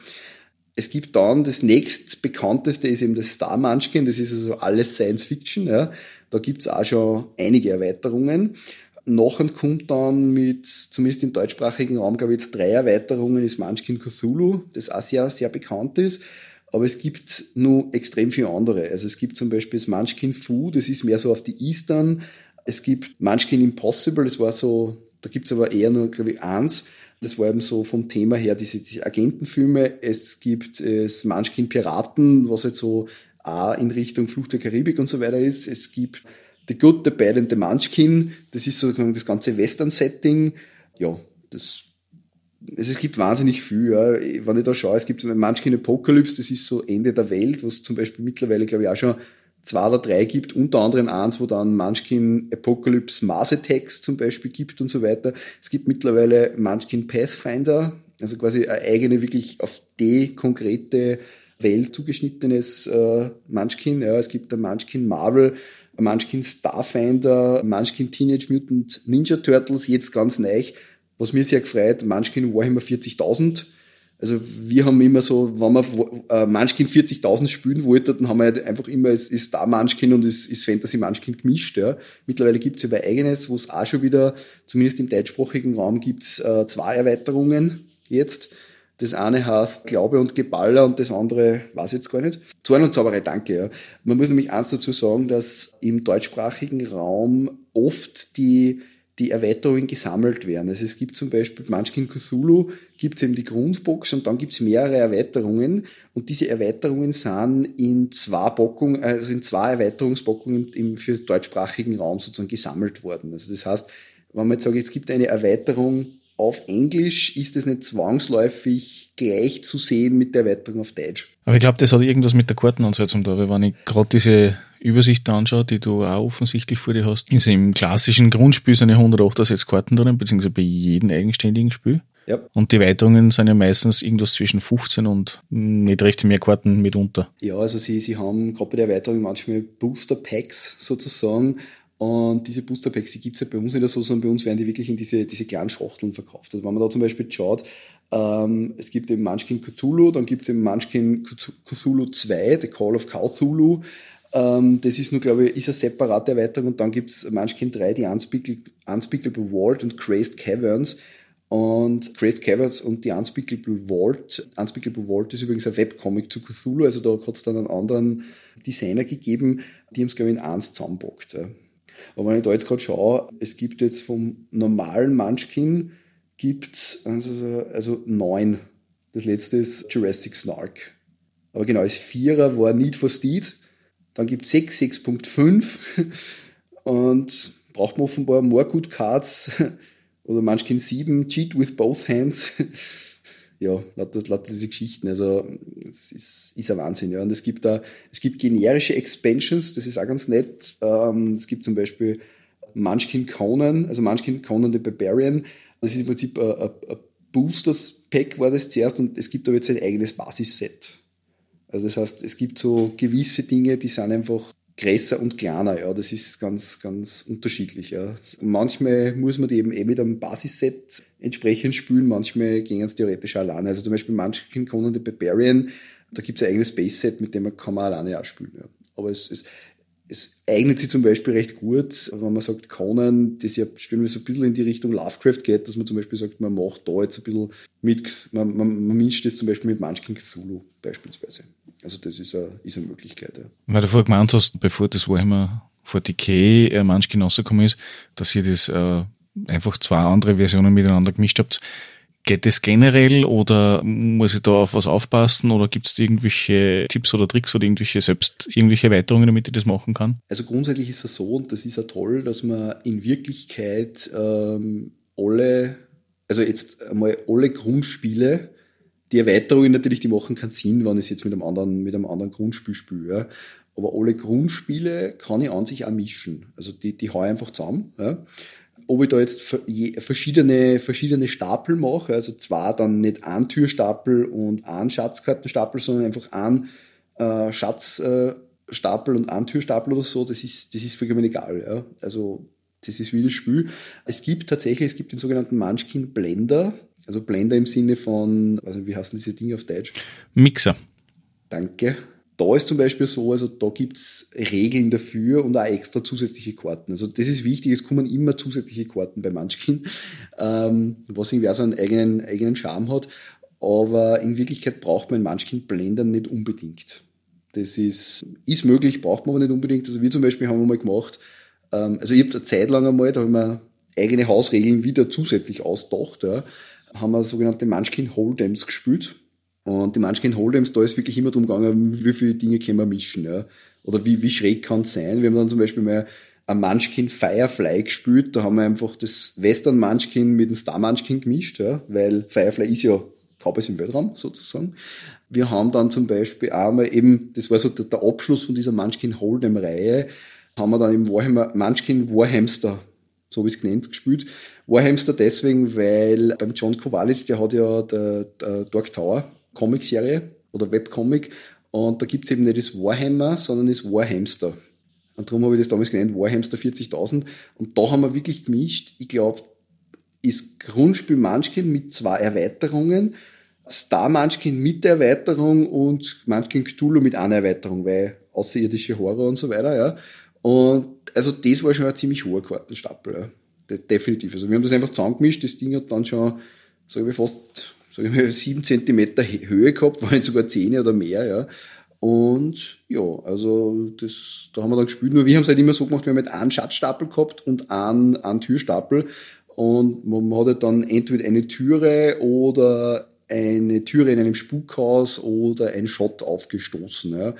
Es gibt dann, das nächst bekannteste ist eben das Star Munchkin, das ist also alles Science Fiction, ja. Da gibt's auch schon einige Erweiterungen. Nachher kommt dann mit, zumindest im deutschsprachigen Raum, glaube ich, jetzt drei Erweiterungen, ist Munchkin Cthulhu, das auch sehr, sehr bekannt ist. Aber es gibt nur extrem viele andere. Also es gibt zum Beispiel das Munchkin Fu, das ist mehr so auf die Eastern. Es gibt Munchkin Impossible, das war so, da gibt es aber eher nur, glaube ich, eins. Das war eben so vom Thema her diese, diese Agentenfilme. Es gibt das Munchkin Piraten, was halt so auch in Richtung Flucht der Karibik und so weiter ist. Es gibt The Good, The Bad and The Munchkin. Das ist sozusagen das ganze Western-Setting. Ja, das es gibt wahnsinnig viel. Ja. Wenn ich da schaue, es gibt Munchkin Apocalypse, das ist so Ende der Welt, wo es zum Beispiel mittlerweile, glaube ich, auch schon zwei oder drei gibt, unter anderem eins, wo dann Munchkin Apocalypse Mars Attacks zum Beispiel gibt und so weiter. Es gibt mittlerweile Munchkin Pathfinder, also quasi eine eigene, wirklich auf die konkrete Welt zugeschnittenes äh, Munchkin. Ja. Es gibt ein Munchkin Marvel, Munchkin Starfinder, Munchkin Teenage Mutant Ninja Turtles, jetzt ganz neu. Was mir sehr gefreut, Munchkin Warhammer 40.000. Also wir haben immer so, wenn man äh, Munchkin 40.000 spielen wollte, dann haben wir halt einfach immer, es ist Star Munchkin und es ist Fantasy Munchkin gemischt. Ja. Mittlerweile gibt es ja bei eigenes, wo es auch schon wieder, zumindest im deutschsprachigen Raum, gibt es äh, zwei Erweiterungen jetzt. Das eine heißt Glaube und Geballer und das andere weiß ich jetzt gar nicht. Zorn und Zauberei, danke. Ja. Man muss nämlich eins dazu sagen, dass im deutschsprachigen Raum oft die die Erweiterungen gesammelt werden. Also es gibt zum Beispiel Munchkin Cthulhu, gibt es eben die Grundbox und dann gibt es mehrere Erweiterungen und diese Erweiterungen sind in zwei Bockungen, also in zwei Erweiterungsbockungen im, für deutschsprachigen Raum sozusagen gesammelt worden. Also das heißt, wenn man jetzt sagt, es gibt eine Erweiterung auf Englisch, ist es nicht zwangsläufig gleich zu sehen mit der Erweiterung auf Deutsch. Aber ich glaube, das hat irgendwas mit der Kartenansetzung da, weil wenn ich gerade diese Übersicht anschaue, die du auch offensichtlich vor dir hast, ist im klassischen Grundspiel sind ja 168 Karten drin, beziehungsweise bei jedem eigenständigen Spiel. Ja. Und die Erweiterungen sind ja meistens irgendwas zwischen 15 und nicht recht mehr Karten mitunter. Ja, also sie, sie haben gerade bei der Erweiterung manchmal Booster Packs sozusagen, und diese Booster Packs, die gibt es ja bei uns nicht so, sondern bei uns werden die wirklich in diese, diese kleinen Schachteln verkauft. Also wenn man da zum Beispiel schaut, ähm, es gibt eben Munchkin Cthulhu, dann gibt es eben Munchkin Cthulhu 2, The Call of Cthulhu. Ähm, das ist nur, glaube ich, ist eine separate Erweiterung. Und dann gibt es Munchkin 3, die Unspeakable, Unspeakable Vault und Crazed Caverns. Und Crazed Caverns und die Unspeakable Vault. Unspeakable Vault ist übrigens ein Webcomic zu Cthulhu, also da hat es dann einen anderen Designer gegeben, die haben es, glaube ich, in eins zusammenpackt. Aber wenn ich da jetzt gerade schaue, es gibt jetzt vom normalen Munchkin gibt's also, also neun. Das letzte ist Jurassic Snark. Aber genau, das Vierer war Need for Speed. Dann gibt es 6, 6.5 und braucht man offenbar more good cards (laughs) oder Munchkin 7, Cheat with both hands (laughs) ja, lauter, lauter diese Geschichten. Also es ist, ist ein Wahnsinn. Ja. Und es gibt da, es gibt generische Expansions, das ist auch ganz nett. Ähm, es gibt zum Beispiel Munchkin Conan, also Munchkin Conan the Barbarian. Das ist im Prinzip ein Boosters-Pack war das zuerst und es gibt aber jetzt ein eigenes Basisset. Also das heißt, es gibt so gewisse Dinge, die sind einfach größer und kleiner, ja, das ist ganz, ganz unterschiedlich, ja. Manchmal muss man die eben eh mit einem Basisset entsprechend spielen, manchmal gehen es theoretisch alleine. Also zum Beispiel Munchkin Conan the Barbarian, da gibt es ein eigenes Base-Set, mit dem man kann man alleine auch spielen, ja. Aber es, es, es eignet sich zum Beispiel recht gut, wenn man sagt, Conan, das ja stellen so ein bisschen in die Richtung Lovecraft geht, dass man zum Beispiel sagt, man macht da jetzt ein bisschen mit, man, man, man mischt jetzt zum Beispiel mit Munchkin Cthulhu beispielsweise. Also das ist eine, ist eine Möglichkeit. Ja. Weil du vorher gemeint hast, bevor das Warhammer 40k äh, Munchkin rausgekommen ist, dass ihr das äh, einfach zwei andere Versionen miteinander gemischt habt. Geht das generell oder muss ich da auf was aufpassen oder gibt es irgendwelche Tipps oder Tricks oder irgendwelche selbst irgendwelche Erweiterungen, damit ich das machen kann? Also grundsätzlich ist es so und das ist ja toll, dass man in Wirklichkeit ähm, alle, also jetzt einmal alle Grundspiele, die Erweiterungen natürlich, die machen keinen Sinn, wenn ich es jetzt mit einem anderen, mit einem anderen Grundspiel spiele. Ja. Aber alle Grundspiele kann ich an sich auch mischen. Also die, die haue ich einfach zusammen. Ja ob ich da jetzt verschiedene, verschiedene Stapel mache, also zwar dann nicht ein Türstapel und ein Schatzkartenstapel, sondern einfach ein äh, Schatzstapel und ein Türstapel oder so, das ist, das ist vollkommen egal. Ja. Also das ist wie das Spiel. Es gibt tatsächlich, es gibt den sogenannten Munchkin Blender, also Blender im Sinne von, also wie heißen diese Dinge auf Deutsch? Mixer. Danke da ist zum Beispiel so, also da gibt's Regeln dafür und auch extra zusätzliche Karten. Also das ist wichtig, es kommen immer zusätzliche Karten bei Munchkin, (laughs) ähm, was irgendwie auch so einen eigenen, eigenen Charme hat. Aber in Wirklichkeit braucht man in Munchkin Blender nicht unbedingt. Das ist, ist möglich, braucht man aber nicht unbedingt. Also wir zum Beispiel haben mal gemacht, ähm, also ich habe eine Zeit lang einmal, da haben wir eigene Hausregeln wieder zusätzlich ausgedacht, ja, haben wir sogenannte Munchkin Hold'ems gespielt und die Munchkin Hold'ems, da ist wirklich immer darum gegangen, wie viele Dinge können wir mischen. Ja? Oder wie, wie schräg kann es sein? Wir haben dann zum Beispiel mal ein Munchkin Firefly gespielt. Da haben wir einfach das Western Munchkin mit dem Star Munchkin gemischt, ja? weil Firefly ist ja Cowboys im Weltraum sozusagen. Wir haben dann zum Beispiel einmal eben, das war so der, der Abschluss von dieser Munchkin Hold'em Reihe, haben wir dann im Warhammer, Munchkin Warhamster, so wie es genannt, gespielt. Warhamster deswegen, weil beim John Kowalic, der hat ja der, der Dark Tower Comicserie oder Webcomic. Und da gibt es eben nicht das Warhammer, sondern das Warhamster. Und darum habe ich das damals genannt, Warhamster 40.000. Und da haben wir wirklich gemischt. Ich glaube, ist Grundspiel Munchkin mit zwei Erweiterungen, Star Munchkin mit Erweiterung und Munchkin Cthulhu mit einer Erweiterung, weil außerirdische Horror und so weiter, ja. Und also das war schon ein ziemlich hoher Kartenstapel, ja. Definitiv. Also wir haben das einfach zusammengemischt, das Ding hat dann schon, sage ich fast sag ich mal, sieben Zentimeter Höhe gehabt, waren sogar zehn oder mehr, ja. Und ja, also das, da haben wir dann gespielt. Nur wir haben es halt immer so gemacht, wir haben halt einen Schatzstapel gehabt und einen, einen Türstapel. Und man hat halt dann entweder eine Türe oder eine Türe in einem Spukhaus oder ein Shot aufgestoßen. Ja.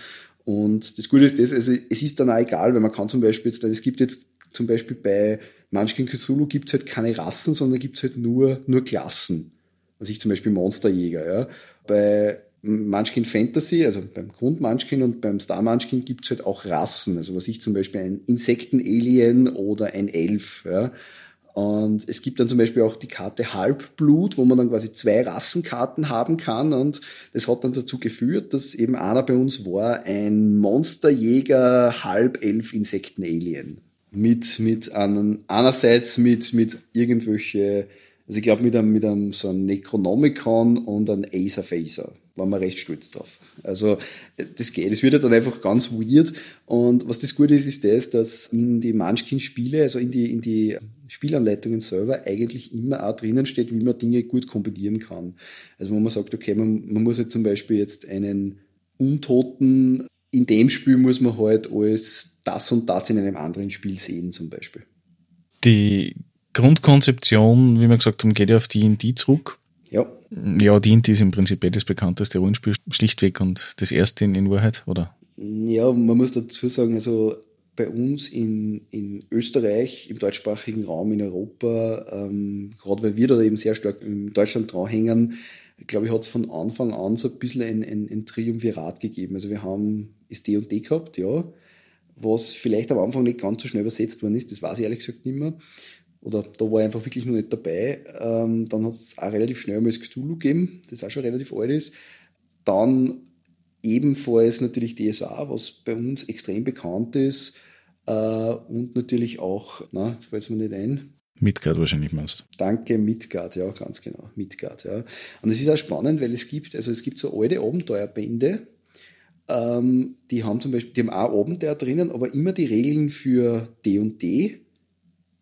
Und das Gute ist das, also es ist dann auch egal, weil man kann zum Beispiel jetzt, es gibt jetzt zum Beispiel bei Munchkin Cthulhu gibt es halt keine Rassen, sondern gibt es halt nur, nur Klassen. Also ich zum Beispiel Monsterjäger. Ja. Bei Munchkin Fantasy, also beim Grund Munchkin und beim Star Munchkin gibt es halt auch Rassen. Also was ich zum Beispiel ein Insekten-Alien oder ein Elf. Ja. Und es gibt dann zum Beispiel auch die Karte Halbblut, wo man dann quasi zwei Rassenkarten haben kann. Und das hat dann dazu geführt, dass eben einer bei uns war ein Monsterjäger Halbelf Insekten-Alien. Mit, mit einem, einerseits mit, mit irgendwelche, also ich glaube mit einem, mit einem so einem Necronomicon und einem Acer Phaser waren wir recht stolz drauf. Also das geht. Es wird ja dann einfach ganz weird. Und was das Gute ist, ist das, dass in die Munchkin-Spiele, also in die, in die Spielanleitungen selber eigentlich immer auch drinnen steht, wie man Dinge gut kombinieren kann. Also wo man sagt, okay, man, man muss jetzt zum Beispiel jetzt einen Untoten in dem Spiel muss man halt als das und das in einem anderen Spiel sehen, zum Beispiel. Die Grundkonzeption, wie wir gesagt haben, geht ja auf D&D zurück. Ja. Ja, dient ist im Prinzip eh das bekannteste Rollenspiel schlichtweg und das erste in, in Wahrheit, oder? Ja, man muss dazu sagen, also bei uns in, in Österreich, im deutschsprachigen Raum in Europa, ähm, gerade weil wir da eben sehr stark in Deutschland dranhängen, glaube ich, hat es von Anfang an so ein bisschen ein, ein, ein Triumvirat gegeben. Also wir haben SD und D gehabt, ja, was vielleicht am Anfang nicht ganz so schnell übersetzt worden ist, das weiß ich ehrlich gesagt nicht mehr oder da war ich einfach wirklich noch nicht dabei. Ähm, dann hat es auch relativ schnell mal das Cthulhu gegeben, das auch schon relativ alt ist. Dann ebenfalls natürlich DSA, was bei uns extrem bekannt ist. Äh, und natürlich auch, na, jetzt fällt es mir nicht ein. Midgard wahrscheinlich meinst Danke, Midgard, ja, ganz genau. Midgard, ja. Und es ist auch spannend, weil es gibt, also es gibt so alte Abenteuerbände, ähm, die haben zum Beispiel, die haben auch Abenteuer drinnen, aber immer die Regeln für D und D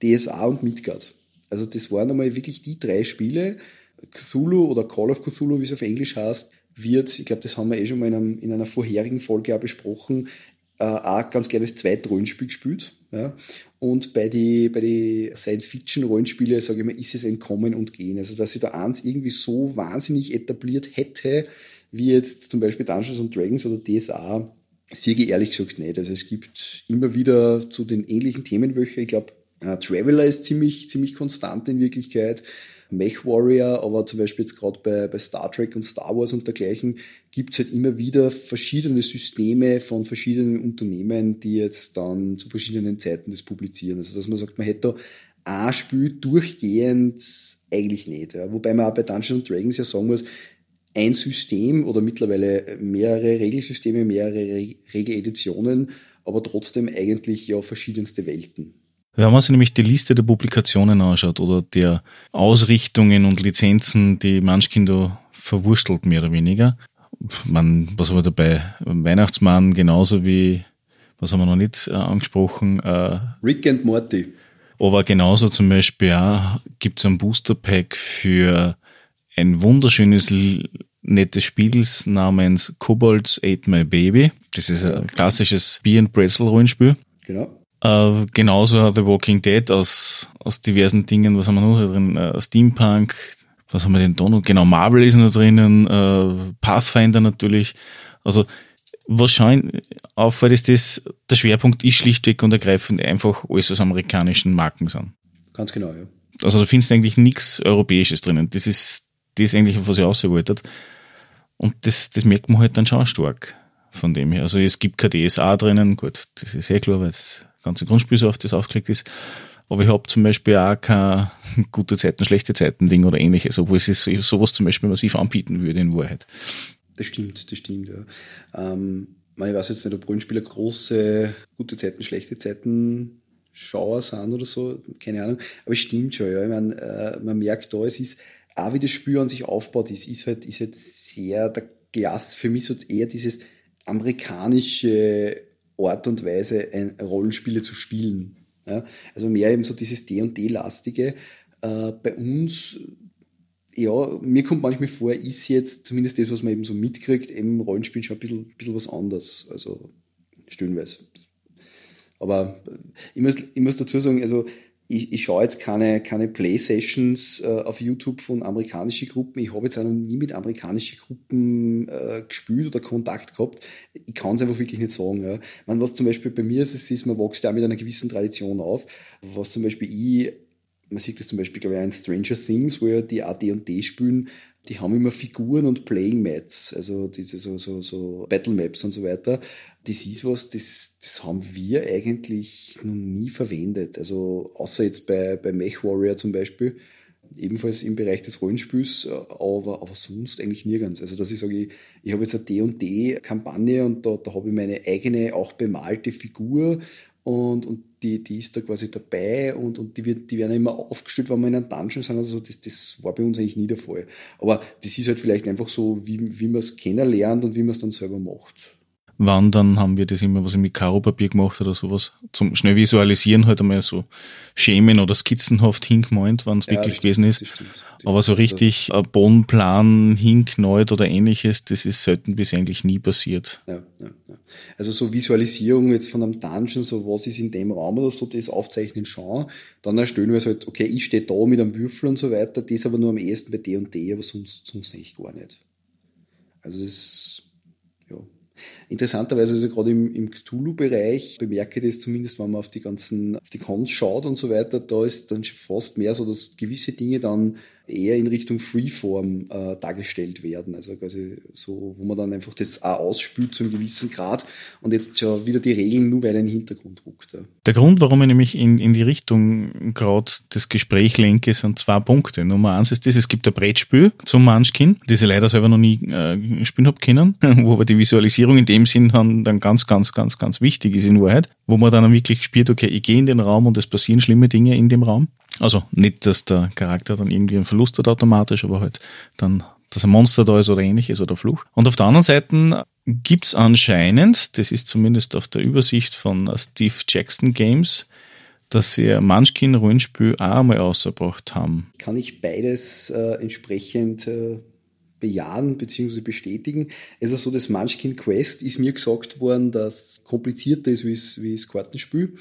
DSA und Midgard. Also das waren einmal wirklich die drei Spiele. Cthulhu oder Call of Cthulhu, wie es auf Englisch heißt, wird, ich glaube, das haben wir eh schon mal in, einem, in einer vorherigen Folge auch besprochen, äh, auch ganz gerne als Zweitrollenspiel gespielt. Ja. Und bei den bei die Science-Fiction-Rollenspielen, sage ich mal, ist es ein Kommen und Gehen. Also, dass sich da eins irgendwie so wahnsinnig etabliert hätte, wie jetzt zum Beispiel Dungeons and Dragons oder DSA, sehe ich ehrlich gesagt nicht. Also, es gibt immer wieder zu den ähnlichen Themenwöcher, ich glaube, Uh, Traveler ist ziemlich, ziemlich konstant in Wirklichkeit. Mech Warrior, aber zum Beispiel jetzt gerade bei, bei Star Trek und Star Wars und dergleichen gibt es halt immer wieder verschiedene Systeme von verschiedenen Unternehmen, die jetzt dann zu verschiedenen Zeiten das publizieren. Also dass man sagt, man hätte da ein Spiel durchgehend eigentlich nicht. Ja. Wobei man auch bei Dungeons Dragons ja sagen muss, ein System oder mittlerweile mehrere Regelsysteme, mehrere Regeleditionen, aber trotzdem eigentlich ja verschiedenste Welten. Wenn man sich nämlich die Liste der Publikationen anschaut oder der Ausrichtungen und Lizenzen, die Munchkin da verwurstelt, mehr oder weniger. Man, was war dabei? Weihnachtsmann genauso wie, was haben wir noch nicht äh, angesprochen? Äh, Rick and Morty. Aber genauso zum Beispiel auch gibt es ein Booster Pack für ein wunderschönes, nettes Spiel namens Kobolds Ate My Baby. Das ist ein klassisches Beer and Pretzel Rollenspiel. Genau. Äh, genauso The Walking Dead aus, aus diversen Dingen. Was haben wir noch drin? Äh, Steampunk. Was haben wir denn da noch? Genau, Marvel ist noch drinnen. Äh, Pathfinder natürlich. Also, wahrscheinlich auffällt, ist das, der Schwerpunkt ist schlichtweg und ergreifend einfach alles aus amerikanischen Marken sind. Ganz genau, ja. Also da findest du eigentlich nichts Europäisches drinnen. Das ist das eigentlich, was ich ausgewollt Und das, das merkt man halt dann schon stark von dem her. Also es gibt kein DSA drinnen, gut, das ist eh klar, weil es ganze Grundspiel so auf das aufgelegt ist. Aber ich habe zum Beispiel auch kein (laughs) gute Zeiten, schlechte Zeiten Ding oder ähnliches, obwohl es ist sowas zum Beispiel massiv anbieten würde in Wahrheit. Das stimmt, das stimmt, ja. Ähm, ich weiß jetzt nicht, ob Rollenspieler große gute Zeiten, schlechte Zeiten Schauer sind oder so, keine Ahnung. Aber es stimmt schon, ja. Ich meine, äh, man merkt da, es ist, auch wie das Spiel an sich aufbaut ist, ist halt, ist halt sehr der Glas, für mich so eher dieses amerikanische Art und Weise, ein Rollenspiele zu spielen. Ja? Also mehr eben so dieses D- und D-lastige. Äh, bei uns ja, mir kommt manchmal vor, ist jetzt zumindest das, was man eben so mitkriegt, im Rollenspiel schon ein bisschen, ein bisschen was anderes. Also stellenweise. Aber ich muss, ich muss dazu sagen, also ich, ich schaue jetzt keine, keine Play-Sessions äh, auf YouTube von amerikanischen Gruppen. Ich habe jetzt auch noch nie mit amerikanischen Gruppen äh, gespielt oder Kontakt gehabt. Ich kann es einfach wirklich nicht sagen. Ja. Man, was zum Beispiel bei mir ist, ist, man wächst ja mit einer gewissen Tradition auf. Was zum Beispiel ich man sieht das zum Beispiel, glaube ich, in Stranger Things, wo ja die AD&D spielen, die haben immer Figuren und Playing Mats, also die, so, so, so Battle Maps und so weiter. Das ist was, das, das haben wir eigentlich noch nie verwendet. Also außer jetzt bei, bei Mech Warrior zum Beispiel, ebenfalls im Bereich des Rollenspiels, aber, aber sonst eigentlich nirgends. Also dass ich sage, ich, ich habe jetzt eine D&D-Kampagne und da, da habe ich meine eigene, auch bemalte Figur und, und die, die ist da quasi dabei und, und die, wird, die werden immer aufgestellt, wenn wir in einem Dungeon sind. Also das, das war bei uns eigentlich nie der Fall. Aber das ist halt vielleicht einfach so, wie, wie man es kennenlernt und wie man es dann selber macht wandern, haben wir das immer was mit Karopapier gemacht oder sowas. Zum schnell visualisieren halt einmal so schemen oder skizzenhaft hingemalt, wenn es ja, wirklich gewesen ist. Das stimmt, das Aber so richtig ein Bodenplan hinknallt oder ähnliches, das ist selten bis eigentlich nie passiert. Ja, ja. Also so Visualisierung jetzt von einem Dungeon, so was ist in dem Raum oder so, das aufzeichnen schauen. Dann erstellen wir es halt, okay, ich stehe da mit einem Würfel und so weiter, das aber nur am ehesten bei D und D, aber sonst, sonst eigentlich gar nicht. Also das Interessanterweise, also gerade im, im Cthulhu-Bereich, bemerke ich das zumindest, wenn man auf die ganzen, auf die Cons schaut und so weiter, da ist dann fast mehr so, dass gewisse Dinge dann eher in Richtung Freeform äh, dargestellt werden. Also quasi so, wo man dann einfach das auch ausspült zu einem gewissen Grad und jetzt schon wieder die Regeln nur weil er in den Hintergrund ruckt. Ja. Der Grund, warum ich nämlich in, in die Richtung gerade das Gespräch lenke, sind zwei Punkte. Nummer eins ist das, es gibt ein Brettspiel zum Munchkin, das ich leider selber noch nie äh, spielen habe können, (laughs) wo aber die Visualisierung in dem Sinn dann, dann ganz, ganz, ganz, ganz wichtig ist in Wahrheit, wo man dann wirklich spürt, okay, ich gehe in den Raum und es passieren schlimme Dinge in dem Raum. Also nicht, dass der Charakter dann irgendwie einen Verlust hat automatisch, aber halt dann, dass ein Monster da ist oder ähnliches oder Fluch. Und auf der anderen Seite gibt's anscheinend, das ist zumindest auf der Übersicht von Steve Jackson Games, dass sie Munchkin Rollenspiel auch einmal ausgebracht haben. Kann ich beides äh, entsprechend äh, bejahen bzw. bestätigen. Also so das Munchkin Quest ist mir gesagt worden, dass komplizierter ist wie das Kartenspiel.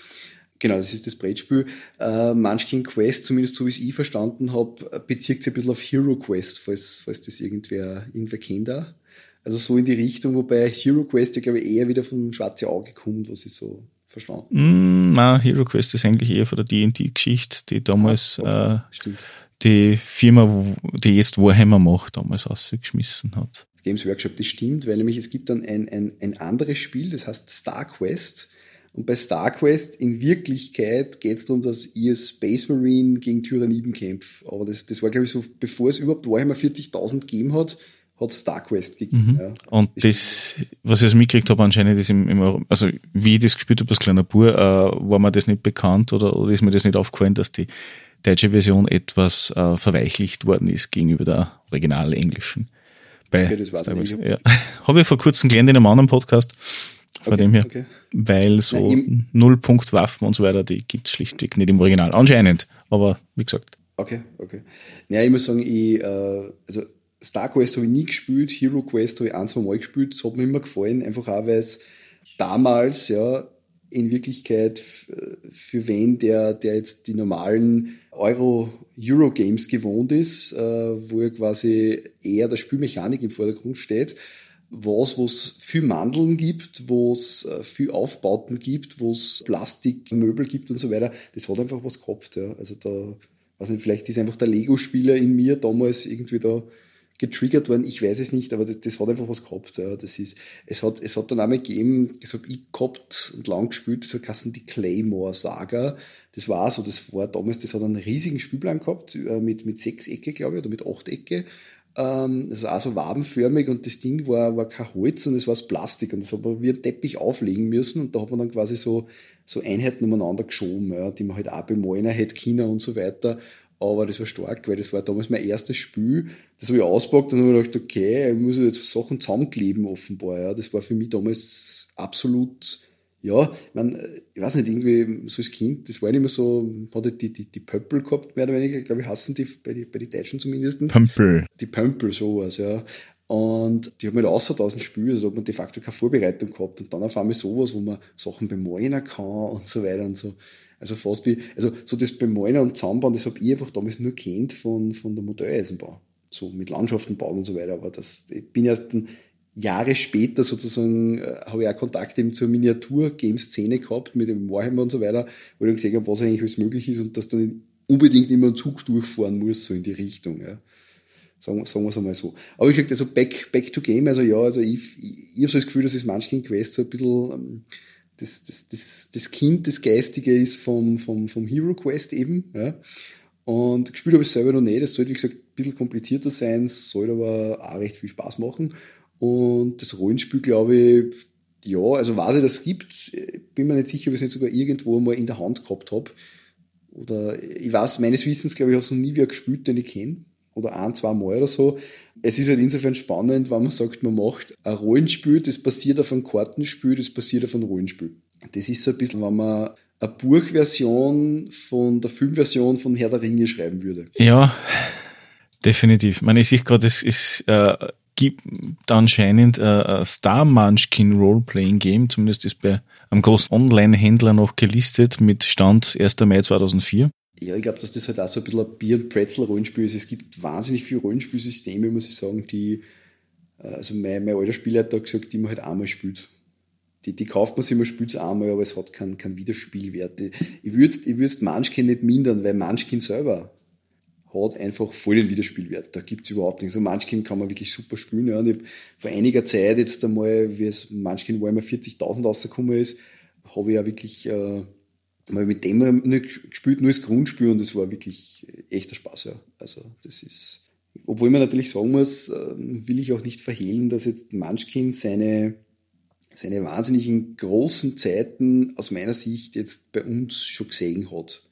Genau, das ist das Brettspiel. Äh, Munchkin Quest, zumindest so wie es ich verstanden habe, bezieht sich ein bisschen auf Hero Quest, falls, falls das irgendwer, irgendwer kennt da. Also so in die Richtung, wobei Hero Quest ja, glaube ich, eher wieder vom schwarzen Auge kommt, was ich so verstanden mm, Nein, Hero Quest ist eigentlich eher von der D&D-Geschichte, die damals ah, okay. äh, die Firma, die jetzt Warhammer macht, damals rausgeschmissen hat. Games Workshop, das stimmt, weil nämlich es gibt dann ein, ein, ein anderes Spiel, das heißt Star Quest, und bei StarQuest in Wirklichkeit geht es darum, dass ihr Space Marine gegen Tyranniden kämpft. Aber das, das war, glaube ich, so, bevor es überhaupt Warhammer 40.000 gegeben hat, hat StarQuest gegeben. Mhm. Ja. Und das, was ich jetzt mitgekriegt habe, anscheinend ist im, im also wie ich das gespielt habe als kleiner Bub, äh, war mir das nicht bekannt oder, oder ist mir das nicht aufgefallen, dass die deutsche Version etwas äh, verweichlicht worden ist gegenüber der original englischen. Bei okay, das ja. (laughs) Habe ich vor kurzem gelernt in einem anderen Podcast von okay, dem her. Okay. Weil so Nullpunktwaffen und so weiter, die gibt es schlichtweg nicht im Original. Anscheinend, aber wie gesagt. Okay, okay. Ja, ich muss sagen, ich, äh, also Star Quest habe ich nie gespielt, Hero Quest habe ich ein, zwei Mal gespielt, das hat mir immer gefallen, einfach auch, weil es damals ja in Wirklichkeit für wen, der, der jetzt die normalen Euro-Euro-Games gewohnt ist, äh, wo ja quasi eher der Spielmechanik im Vordergrund steht, was, wo es viel Mandeln gibt, wo es äh, viel Aufbauten gibt, wo es Plastikmöbel gibt und so weiter, das hat einfach was gehabt. Ja. Also da, weiß nicht, vielleicht ist einfach der Lego-Spieler in mir damals irgendwie da getriggert worden, ich weiß es nicht, aber das, das hat einfach was gehabt. Ja. Das ist, es, hat, es hat dann einmal gegeben, das habe ich gehabt und lang gespielt, das hat die Claymore Saga. Das war so, das war damals, das hat einen riesigen Spielplan gehabt, äh, mit, mit sechs Ecke, glaube ich, oder mit acht Ecke. Ähm, also auch so wabenförmig und das Ding war, war kein Holz und es war Plastik und das hat man wie ein Teppich auflegen müssen und da hat man dann quasi so, so Einheiten umeinander geschoben, ja, die man halt auch bemalen hätte China und so weiter. Aber das war stark, weil das war damals mein erstes Spiel. Das habe ich auspackt und habe gedacht, okay, ich muss jetzt Sachen zusammenkleben offenbar. Ja. Das war für mich damals absolut Ja, man, ich weiß nicht, irgendwie so als Kind, das war nicht mehr so, hatte die, die, die Pöppel gehabt, mehr oder weniger, glaube ich, hassen die bei, die bei den Deutschen zumindest. Pömpel. Die Pömpel, sowas, ja. Und die haben halt außer tausend Spiele, also da hat man de facto keine Vorbereitung gehabt. Und dann auf einmal sowas, wo man Sachen bemalen kann und so weiter und so. Also fast wie, also so das Bemalen und Zusammenbauen, das habe ich einfach damals nur kennt von, von der Modelleisenbahn. So mit Landschaften bauen und so weiter. Aber das, ich bin erst dann Jahre später sozusagen, äh, habe ich auch Kontakt eben zur Miniatur-Game-Szene gehabt mit dem Warhammer und so weiter, wo ich gesehen habe, was eigentlich alles möglich ist und dass du nicht unbedingt immer einen Zug durchfahren musst, so in die Richtung. Ja. Sagen, sagen wir es einmal so. Aber wie gesagt, also back, back to game, also ja, also ich, ich, ich habe so das Gefühl, dass es manchen Quest so ein bisschen ähm, das, das, das, das Kind, das Geistige ist vom, vom, vom Hero Quest eben. Ja. Und gespielt habe ich selber noch nicht. Das sollte, wie gesagt, ein bisschen komplizierter sein, soll aber auch recht viel Spaß machen. Und das Rollenspiel, glaube ich, ja, also weiß ich, dass es gibt. Bin mir nicht sicher, ob ich es nicht sogar irgendwo mal in der Hand gehabt habe. Oder ich weiß, meines Wissens, glaube ich, habe es noch nie wer gespielt, den ich kenne. Oder ein, zwei Mal oder so. Es ist halt insofern spannend, wenn man sagt, man macht ein Rollenspiel, das basiert auf einem Kartenspiel, das basiert auf einem Rollenspiel. Das ist so ein bisschen, wenn man eine Buchversion von der Filmversion von Herr der Ringe schreiben würde. Ja, definitiv. Man, ich sehe gerade, es ist, äh, gibt anscheinend äh, ein Star Munchkin Roleplaying Game, zumindest ist bei einem großen Online-Händler noch gelistet mit Stand 1. Mai 2004. Ja, ich glaube, dass das halt auch so ein bisschen ein Bier- und Pretzel-Rollenspiel ist. Es gibt wahnsinnig viele Rollenspielsysteme, muss ich sagen, die, äh, also mein, mein alter Spieler hat da gesagt, die man halt einmal spielt die, die kauft man sich immer, spielt es einmal, aber es hat keinen kein Wiederspielwert. Ich würde ich würd's Munchkin nicht mindern, weil Munchkin selber hat einfach voll den Wiederspielwert. Da gibt es überhaupt nichts. So also Munchkin kann man wirklich super spielen. Ja. Und ich vor einiger Zeit jetzt einmal, wie es Munchkin einmal 40.000 rausgekommen ist, habe ich ja wirklich äh, mal mit dem nicht gespielt, nur das Grundspiel und es war wirklich echter Spaß. Ja. Also das ist, obwohl man natürlich sagen muss, äh, will ich auch nicht verhehlen, dass jetzt Munchkin seine seine wahnsinnigen großen Zeiten aus meiner Sicht jetzt bei uns schon gesehen hat.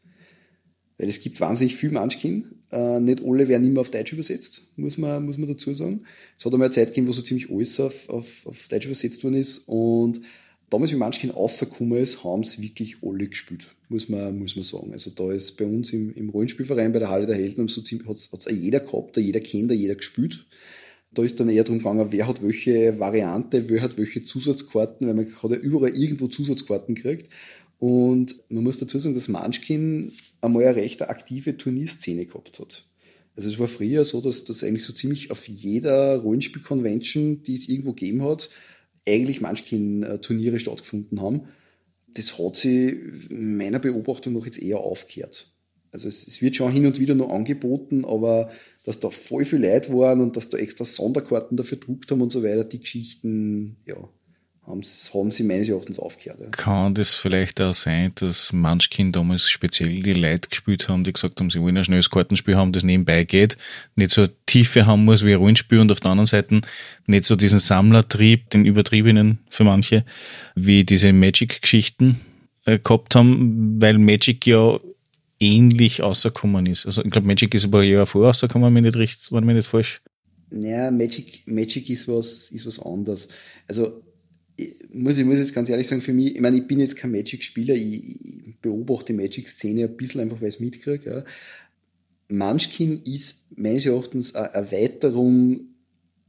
Weil es gibt wahnsinnig viel Munchkin. Äh, nicht alle werden immer auf Deutsch übersetzt, muss man, muss man dazu sagen. Es hat einmal eine Zeit gegeben, wo so ziemlich alles auf, auf, auf Deutsch übersetzt worden ist. Und damals, wie Munchkin rausgekommen ist, haben es wirklich alle gespielt, muss man, muss man sagen. Also da ist bei uns im, im Rollenspielverein bei der Halle der Helden so hat es jeder gehabt, jeder kennt, jeder gespielt. Da ist dann eher darum gegangen, wer hat welche Variante, wer hat welche Zusatzkarten, weil man hat ja überall irgendwo Zusatzkarten gekriegt. Und man muss dazu sagen, dass Munchkin einmal eine recht aktive Turnierszene gehabt hat. Also es war früher so, dass das eigentlich so ziemlich auf jeder Rollenspiel-Convention, die es irgendwo gegeben hat, eigentlich Munchkin-Turniere stattgefunden haben. Das hat sich meiner Beobachtung noch jetzt eher aufgehört. Also es, es, wird schon hin und wieder noch angeboten, aber dass da voll viel Leute waren und dass da extra Sonderkarten dafür druckt haben und so weiter, die Geschichten, ja, haben sie meines Erachtens aufgehört. Ja. Kann das vielleicht auch sein, dass Munchkin damals speziell die Leute gespielt haben, die gesagt haben, sie wollen ein schnelles Kartenspiel haben, das nebenbei geht, nicht so Tiefe haben muss wie ein Rollenspiel und auf der anderen Seite nicht so diesen Sammlertrieb, den übertriebenen für manche, wie diese Magic-Geschichten äh, gehabt haben, weil Magic ja ähnlich rausgekommen ist. Also ich glaube, Magic ist aber ein Jahr vorher rausgekommen, wenn ich nicht, recht, wenn ich nicht falsch. Naja, Magic, Magic ist was, ist was anderes. Also muss, ich muss jetzt ganz ehrlich sagen, für mich, ich meine, ich bin jetzt kein Magic-Spieler, ich, ich, beobachte Magic-Szene ein bisschen einfach, weil ich es mitkriege. Ja. Munchkin ist meines Erachtens eine Erweiterung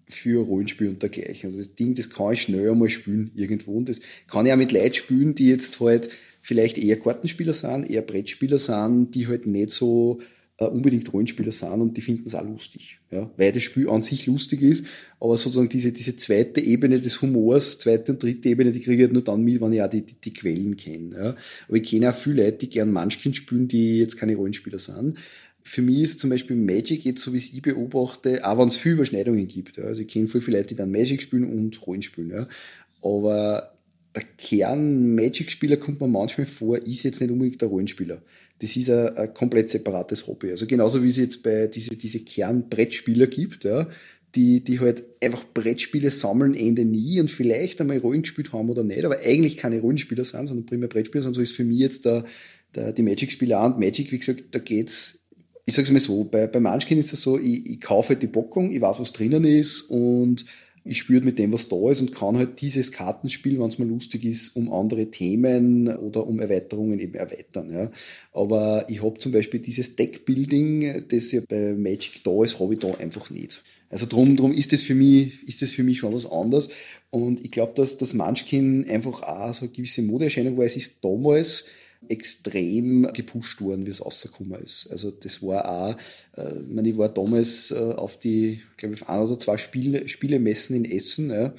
für Rollenspiel und dergleichen. Also das Ding, das kann ich schnell einmal spielen irgendwo und das kann ich auch mit Leuten spielen, die jetzt halt vielleicht eher Kartenspieler sind, eher Brettspieler sind, die halt nicht so unbedingt Rollenspieler sind und die finden es auch lustig. Ja? Weil das Spiel an sich lustig ist, aber sozusagen diese, diese zweite Ebene des Humors, zweite und dritte Ebene, die kriege ich halt nur dann mit, wenn ich auch die, die, die Quellen kenne. Ja? Aber ich kenne auch viele Leute, die gern Munchkin spielen, die jetzt keine Rollenspieler sind. Für mich ist zum Beispiel Magic jetzt, so wie es ich beobachte, auch wenn es viele Überschneidungen gibt. Ja? Also ich kenne viele Leute, die dann Magic spielen und Rollenspielen. Ja? Aber der Kern-Magic-Spieler kommt man manchmal vor, ist jetzt nicht unbedingt der Rollenspieler. Das ist ein, ein komplett separates Hobby. Also genauso wie es jetzt bei diese, diese Kern-Brettspieler gibt, ja, die, die halt einfach Brettspiele sammeln, Ende nie und vielleicht einmal Rollen gespielt haben oder nicht, aber eigentlich keine Rollenspieler sind, sondern primär Brettspieler, sondern so ist für mich jetzt der, der, die Magic-Spieler und Magic, wie gesagt, da geht's, ich sag's mal so, bei, bei Munchkin ist das so, ich, ich kaufe die Bockung, ich weiß, was drinnen ist und ich spüre mit dem, was da ist und kann halt dieses Kartenspiel, wenn es mal lustig ist, um andere Themen oder um Erweiterungen eben erweitern. Ja. Aber ich habe zum Beispiel dieses Deckbuilding, das ja bei Magic da ist, habe ich da einfach nicht. Also drum, drum ist das für mich, ist das für mich schon was anderes. Und ich glaube, dass das Munchkin einfach auch so eine gewisse Modeerscheinung war. Es ist damals extrem gepusht worden, wie es rausgekommen ist. Also das war auch, äh, ich, meine, ich war damals äh, auf die, glaube ich, ein oder zwei Spiele, Spielemessen in Essen. Ja,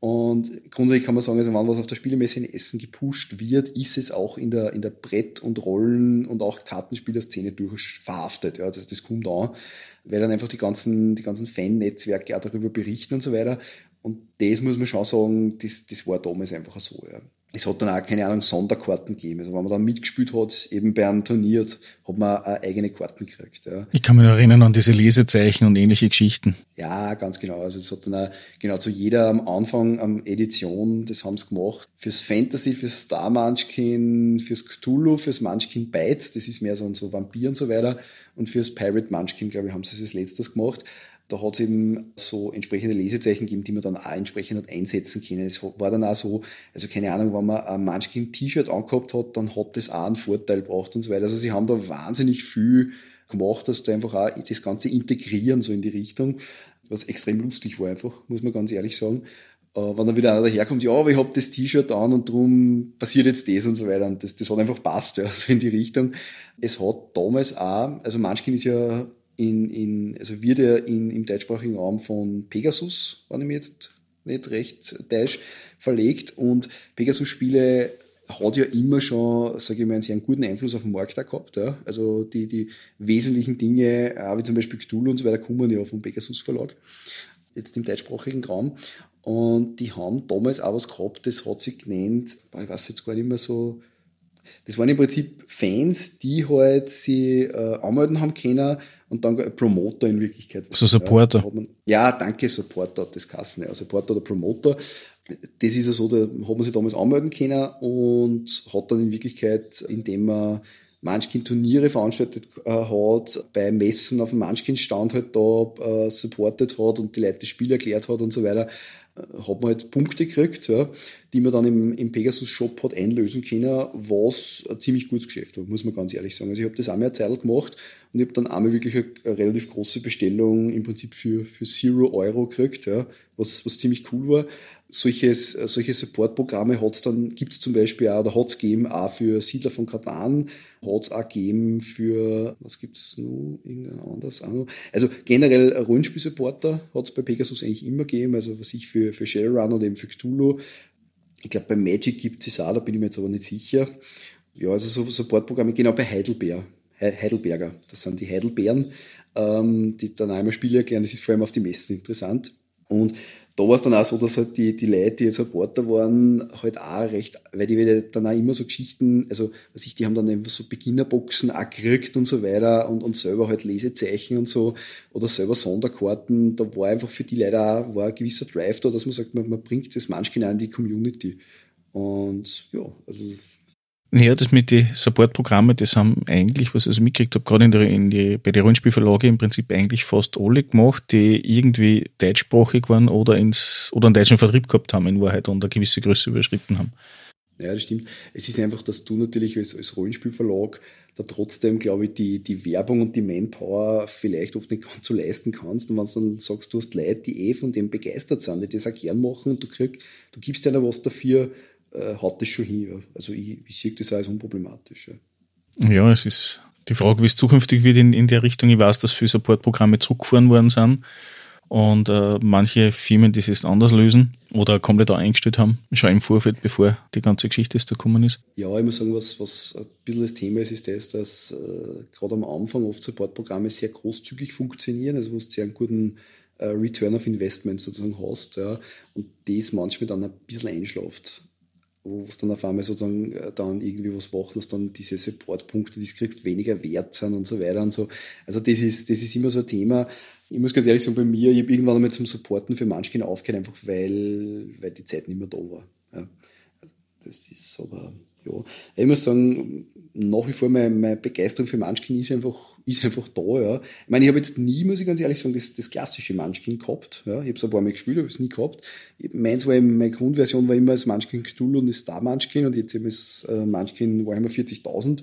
und grundsätzlich kann man sagen, also wenn was auf der Spielemesse in Essen gepusht wird, ist es auch in der, in der Brett- und Rollen- und auch Kartenspielerszene durchaus verhaftet. Ja, das, das kommt an, weil dann einfach die ganzen, die ganzen Fan-Netzwerke darüber berichten und so weiter. Und das muss man schon sagen, das, das war damals einfach so. Ja es hat dann auch, keine Ahnung, Sonderkarten gegeben. Also wenn man dann mitgespielt hat, eben bei einem Turnier, hat man auch eigene Karten gekriegt. Ja. Ich kann mich noch erinnern an diese Lesezeichen und ähnliche Geschichten. Ja, ganz genau. Also es hat dann auch, genau zu jeder am Anfang am Edition, das haben sie gemacht. Fürs Fantasy, fürs Star Munchkin, fürs Cthulhu, fürs Munchkin Bites, das ist mehr so, so Vampir und so weiter. Und fürs Pirate Munchkin, glaube ich, haben sie es als letztes gemacht da hat es eben so entsprechende Lesezeichen gegeben, die man dann auch entsprechend einsetzen können. Es war dann auch so, also keine Ahnung, wenn man ein Munchkin-T-Shirt angehabt hat, dann hat das auch einen Vorteil gebracht und so weiter. Also sie haben da wahnsinnig viel gemacht, dass da einfach auch das Ganze integrieren, so in die Richtung, was extrem lustig war einfach, muss man ganz ehrlich sagen. Äh, wenn dann wieder einer daherkommt, ja, aber ich habe das T-Shirt an und darum passiert jetzt das und so weiter. Und das, das hat einfach passt, ja, (laughs) so in die Richtung. Es hat damals auch, also Munchkin ist ja in, in, also wird er in, im deutschsprachigen Raum von Pegasus, wenn ich mir jetzt nicht recht täusche, verlegt. Und Pegasus-Spiele hat ja immer schon, sage ich mal, einen sehr guten Einfluss auf den Markt da gehabt. Ja. Also die, die wesentlichen Dinge, wie zum Beispiel Cthulhu und so weiter, kommen ja vom Pegasus Verlag, jetzt im deutschsprachigen Raum. Und die haben damals auch was gehabt, das hat sich genannt, ich weiß jetzt gar nicht mehr so, das waren im Prinzip Fans, die halt sie äh, anmelden haben können und dann Promoter in Wirklichkeit. So Supporter. Ja, man, ja, danke, Supporter das Kassen, ja, Supporter oder Promoter. Das ist ja so, da hat man sich damals anmelden können und hat dann in Wirklichkeit, indem man Munchkin-Turniere veranstaltet äh, hat, bei Messen auf dem Munchkin-Stand halt da äh, supportet hat und die Leute das Spiel erklärt hat und so weiter, hat man halt Punkte gekriegt, ja, die man dann im, im Pegasus-Shop hat einlösen können, was ein ziemlich gutes Geschäft war, muss man ganz ehrlich sagen. Also ich habe das einmal eine Zeit gemacht und ich habe dann einmal wirklich eine, eine, relativ große Bestellung im Prinzip für, für Zero Euro gekriegt, ja, was, was ziemlich cool war solches, solche Supportprogramme hat's dann, gibt's zum Beispiel auch, oder hat's gegeben auch für Siedler von Katan, hat's auch gegeben für, was gibt's noch, irgendein anderes auch noch. Also generell Rollenspiel-Supporter hat's bei Pegasus eigentlich immer gegeben, also was ich für, für Shadowrun oder eben für Cthulhu. Ich glaube, bei Magic gibt es auch, da bin ich mir jetzt aber nicht sicher. Ja, also so Supportprogramme, genau bei Heidelberg. Heidelberger, das sind die Heidelbeeren, ähm, die dann einmal Spiele erklären, das ist vor allem auf die Messen interessant. Und da war es dann auch so, dass halt die, die Leute, die jetzt Supporter waren, halt auch recht, weil die dann auch immer so Geschichten, also was ich, die haben dann einfach so Beginnerboxen auch gekriegt und so weiter und, und selber halt Lesezeichen und so oder selber Sonderkarten. Da war einfach für die Leute auch war ein gewisser Drive da, dass man sagt, man, man bringt das manchmal in die Community. Und ja, also ja, das mit den Support-Programmen, das haben eigentlich, was ich also mitgekriegt habe, gerade in der, in die, bei den Rollenspielverlage im Prinzip eigentlich fast alle gemacht, die irgendwie deutschsprachig waren oder ins, oder einen deutschen Vertrieb gehabt haben in Wahrheit und eine gewisse Größe überschritten haben. Ja, das stimmt. Es ist einfach, dass du natürlich als, als Rollenspielverlag da trotzdem, glaube ich, die, die Werbung und die Manpower vielleicht oft nicht ganz so leisten kannst. Und wenn du dann sagst, du hast Leute, die eh von dem begeistert sind, die das auch gern machen und du kriegst, du gibst ja was dafür, äh, haut das schon hin. Ja. Also ich, ich sehe das auch als unproblematisch. Ja. ja, es ist die Frage, wie es zukünftig wird in, in der Richtung. Ich weiß, dass viele Supportprogramme zurückgefahren worden sind und äh, manche Firmen das jetzt anders lösen oder komplett auch eingestellt haben, schon im Vorfeld, bevor die ganze Geschichte jetzt da gekommen ist. Ja, ich muss sagen, was, was ein bisschen das Thema ist, ist das, dass äh, gerade am Anfang oft Supportprogramme sehr großzügig funktionieren, also wo du sehr einen guten äh, Return of Investment sozusagen hast ja, und das manchmal dann ein bisschen einschlaft wo es dann auf einmal sozusagen äh, dann irgendwie was macht, dass dann diese Supportpunkte, die du kriegst, weniger wert sind und so weiter und so. Also das ist, das ist immer so ein Thema. Ich muss ganz ehrlich sagen, bei mir, ich habe irgendwann einmal zum Supporten für Munchkin aufgehört, einfach weil, weil die Zeit nicht mehr da war. Ja. Das ist aber, Ja, ich muss sagen, nach wie vor meine, meine Begeisterung für Munchkin ist einfach, ist einfach da, ja. Ich meine, ich habe jetzt nie, muss ich ganz ehrlich sagen, das, das klassische Munchkin gehabt, ja. Ich habe es ein paar Mal gespielt, habe es nie gehabt. Meins war eben, meine Grundversion war immer das Munchkin Cthulhu und das Star Munchkin und jetzt eben das äh, Munchkin Warhammer 40.000.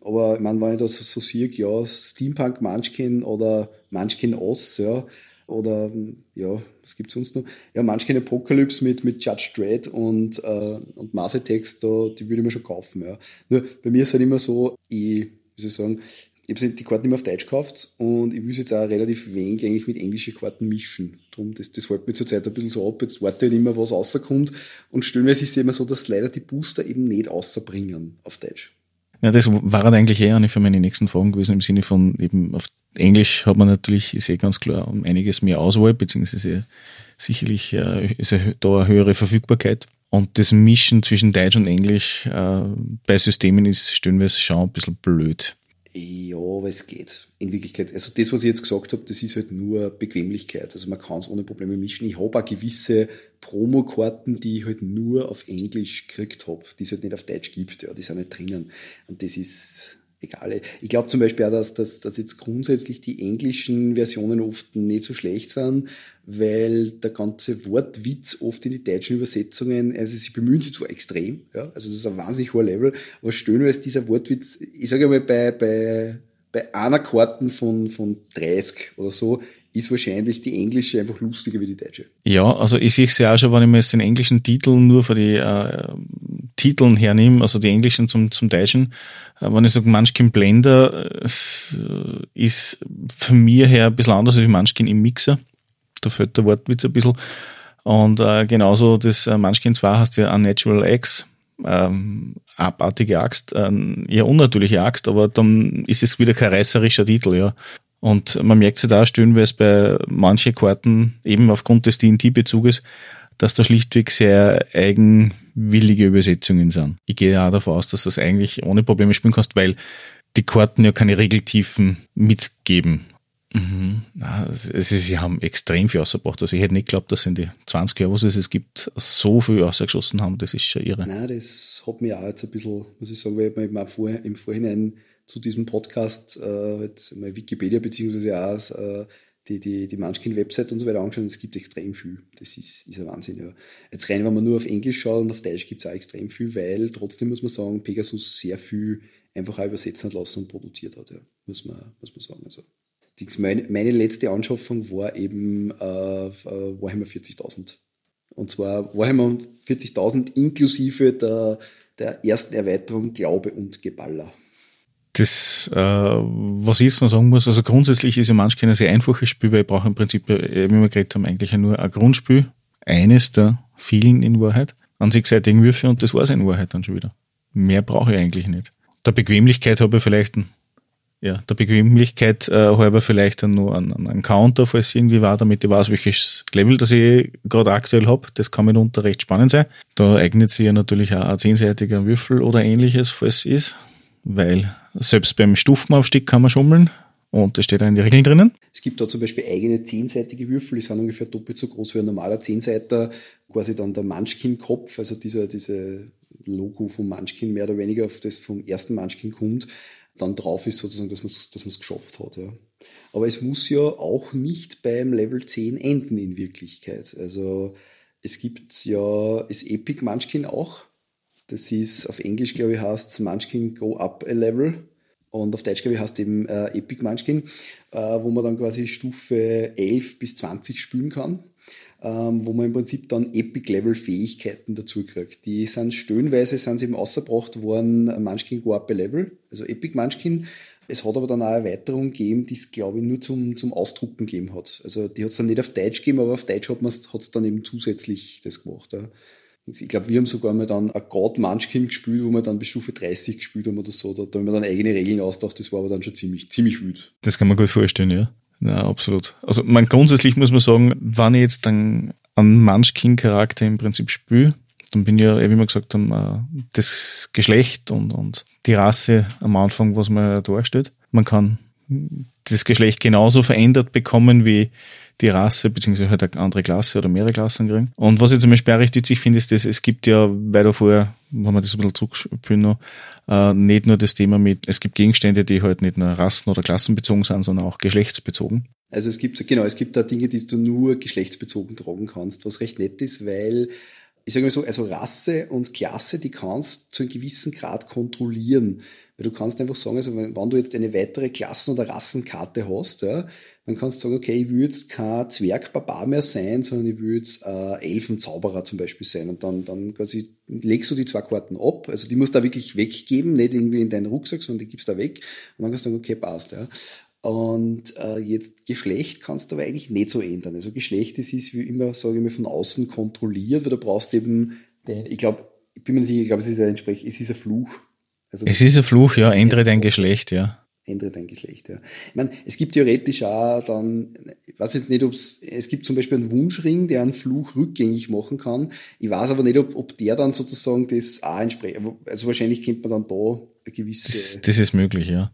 Aber ich meine, wenn ich das so sehe, ja, Steampunk Munchkin oder Munchkin Oz, ja, oder ja, was gibt's sonst noch? Ja, Munchkin Apocalypse mit, mit Judge Dredd und, äh, und Mass Attacks, da, die würde ich mir schon kaufen. Ja. Nur bei mir ist halt immer so, ich, wie soll ich sagen, ich habe die Karten immer auf Deutsch gekauft und ich will jetzt auch relativ wenig eigentlich mit englischen Karten mischen. Drum, das, das hält mir zurzeit ein bisschen so ab. Jetzt warte ich halt immer, was rauskommt. Und stellenweise ist es immer so, dass leider die Booster eben nicht rausbringen auf Deutsch. Ja, das war halt eigentlich eher eine für meine nächsten Fragen gewesen, im Sinne von eben auf Englisch hat man natürlich, ist eh ganz klar, um einiges mehr Auswahl, beziehungsweise sicherlich äh, ist da eine höhere Verfügbarkeit. Und das Mischen zwischen Deutsch und Englisch äh, bei Systemen ist stellenweise schon ein bisschen blöd. Ja, aber es geht. In Wirklichkeit, also das, was ich jetzt gesagt habe, das ist halt nur Bequemlichkeit. Also man kann es ohne Probleme mischen. Ich habe auch gewisse Promokarten, die ich halt nur auf Englisch gekriegt habe, die es halt nicht auf Deutsch gibt. Ja, die sind nicht drinnen. Und das ist egal. Ich glaube zum Beispiel auch, dass, dass, dass jetzt grundsätzlich die englischen Versionen oft nicht so schlecht sind, weil der ganze Wortwitz oft in die deutschen Übersetzungen, also sie bemühen sich zwar extrem, ja, also das ist ein wahnsinnig hoher Level, aber ist dieser Wortwitz, ich sage mal, bei, bei, bei einer Karten von, von 30 oder so, ist wahrscheinlich die englische einfach lustiger wie die deutsche. Ja, also ich sehe es ja auch schon, wenn ich mir jetzt den englischen Titel nur für die äh, Titeln hernehme, also die englischen zum, zum deutschen, äh, wenn ich sage Munchkin Blender, äh, ist von mir her ein bisschen anders als Munchkin im Mixer. Da fällt der Wortwitz ein bisschen. Und äh, genauso das äh, Munchkin 2 heißt ja Unnatural X, ähm, abartige Axt, äh, eher unnatürliche Axt, aber dann ist es wieder kein reißerischer Titel, ja. Und man merkt sich da stellenweise bei manchen Karten, eben aufgrund des DNT-Bezuges, dass da schlichtweg sehr eigenwillige Übersetzungen sind. Ich gehe auch davon aus, dass du das eigentlich ohne Probleme spielen kannst, weil die Karten ja keine Regeltiefen mitgeben. Mhm. Also sie haben extrem viel ausgebracht. Also ich hätte nicht geglaubt, dass in die 20 Jahre, was es es gibt, so viel ausgeschossen haben. Das ist schon irre. Nein, das hat mir auch jetzt ein bisschen, muss ich sagen, weil ich mir im Vorhinein zu diesem Podcast äh, jetzt mal Wikipedia beziehungsweise auch äh, die, die, die Munchkin-Website und so weiter angeschaut. Es gibt extrem viel. Das ist, ist ein Wahnsinn. Ja. Jetzt rein, wenn man nur auf Englisch schaut und auf Deutsch gibt es auch extrem viel, weil trotzdem muss man sagen, Pegasus sehr viel einfach auch übersetzen hat lassen und produziert hat. Ja. Muss, man, muss man sagen. Also, meine, meine letzte Anschaffung war eben äh, Warhammer 40.000. Und zwar Warhammer 40.000 inklusive der, der ersten Erweiterung Glaube und Geballer das, äh, was ich jetzt noch sagen muss, also grundsätzlich ist ja manchmal ein sehr einfaches Spiel, weil ich brauche im Prinzip, wie wir geredet haben, eigentlich nur ein Grundspiel, eines der vielen in Wahrheit, an sich seitigen Würfe und das war es in Wahrheit dann schon wieder. Mehr brauche ich eigentlich nicht. Der Bequemlichkeit habe ich vielleicht ein, ja, der Bequemlichkeit äh, halber vielleicht dann nur einen, einen Counter, falls irgendwie war, damit ich weiß, welches Level das ich gerade aktuell habe. Das kann mitunter recht spannend sein. Da eignet sich ja natürlich auch ein zehnseitiger Würfel oder ähnliches, falls es ist weil selbst beim Stufenaufstieg kann man schummeln und das steht da in den Regeln drinnen. Es gibt da zum Beispiel eigene zehnseitige Würfel, die sind ungefähr doppelt so groß wie ein normaler Zehnseiter, quasi dann der Munchkin-Kopf, also dieser diese Logo vom Munchkin mehr oder weniger, auf das vom ersten Munchkin kommt, dann drauf ist sozusagen, dass man es dass geschafft hat. Ja. Aber es muss ja auch nicht beim Level 10 enden in Wirklichkeit. Also es gibt ja das Epic Munchkin auch, das ist auf Englisch, glaube ich, heißt Munchkin Go Up a Level. Und auf Deutsch, glaube ich, heißt eben äh, Epic Munchkin, äh, wo man dann quasi Stufe 11 bis 20 spielen kann. Ähm, wo man im Prinzip dann Epic-Level-Fähigkeiten dazu kriegt. Die sind stöhnweise sind sie eben ausgebracht worden, Munchkin Go Up a Level, also Epic Munchkin. Es hat aber dann auch eine Erweiterung gegeben, die es, glaube ich, nur zum, zum Ausdrucken gegeben hat. Also die hat es dann nicht auf Deutsch gegeben, aber auf Deutsch hat es dann eben zusätzlich das gemacht. Ja. Ich glaube, wir haben sogar mal dann ein God Munchkin gespielt, wo wir dann bis Stufe 30 gespielt haben oder so. Da, da haben wir dann eigene Regeln ausgedacht. Das war aber dann schon ziemlich, ziemlich wild. Das kann man gut vorstellen, ja. Ja, absolut. Also man, grundsätzlich muss man sagen, wenn ich jetzt dann einen Munchkin-Charakter im Prinzip spiele, dann bin ich ja, wie wir gesagt haben, äh, das Geschlecht und, und die Rasse am Anfang, was man darstellt. Man kann das Geschlecht genauso verändert bekommen wie die Rasse, beziehungsweise halt eine andere Klasse oder mehrere Klassen kriegen. Und was ich zum Beispiel auch recht witzig finde, ist, dass es gibt ja, weil da vorher, wenn wir das ein bisschen zurückspielen noch, äh, nicht nur das Thema mit, es gibt Gegenstände, die halt nicht nur rassen- oder klassenbezogen sind, sondern auch geschlechtsbezogen. Also es gibt, genau, es gibt da Dinge, die du nur geschlechtsbezogen tragen kannst, was recht nett ist, weil ich sage mal so, also Rasse und Klasse, die kannst zu einem gewissen Grad kontrollieren. Weil du kannst einfach sagen, also wenn, wenn du jetzt eine weitere Klassen- oder Rassenkarte hast, ja, dann kannst du sagen, okay, ich will jetzt kein Zwergbarbar mehr sein, sondern ich will jetzt äh, Elfenzauberer zum Beispiel sein. Und dann, dann quasi legst du die zwei Karten ab. Also die musst du da wirklich weggeben, nicht irgendwie in deinen Rucksack, sondern die gibst du da weg. Und dann kannst du sagen, okay, passt. Ja. Und äh, jetzt Geschlecht kannst du aber eigentlich nicht so ändern. Also Geschlecht, das ist wie immer, sage ich mal, von außen kontrolliert, weil du brauchst eben, den, ich glaube, ich bin mir nicht sicher, ich glaube, es ist ein es ist ein Fluch. Also, es ist ein Fluch, ja, ändere dein Geschlecht, ja. Ändere dein Geschlecht, ja. Ich meine, es gibt theoretisch auch dann, ich weiß jetzt nicht, ob es, es gibt zum Beispiel einen Wunschring, der einen Fluch rückgängig machen kann. Ich weiß aber nicht, ob, ob der dann sozusagen das auch entspricht. Also wahrscheinlich kennt man dann da eine gewisse. Das, das ist möglich, ja.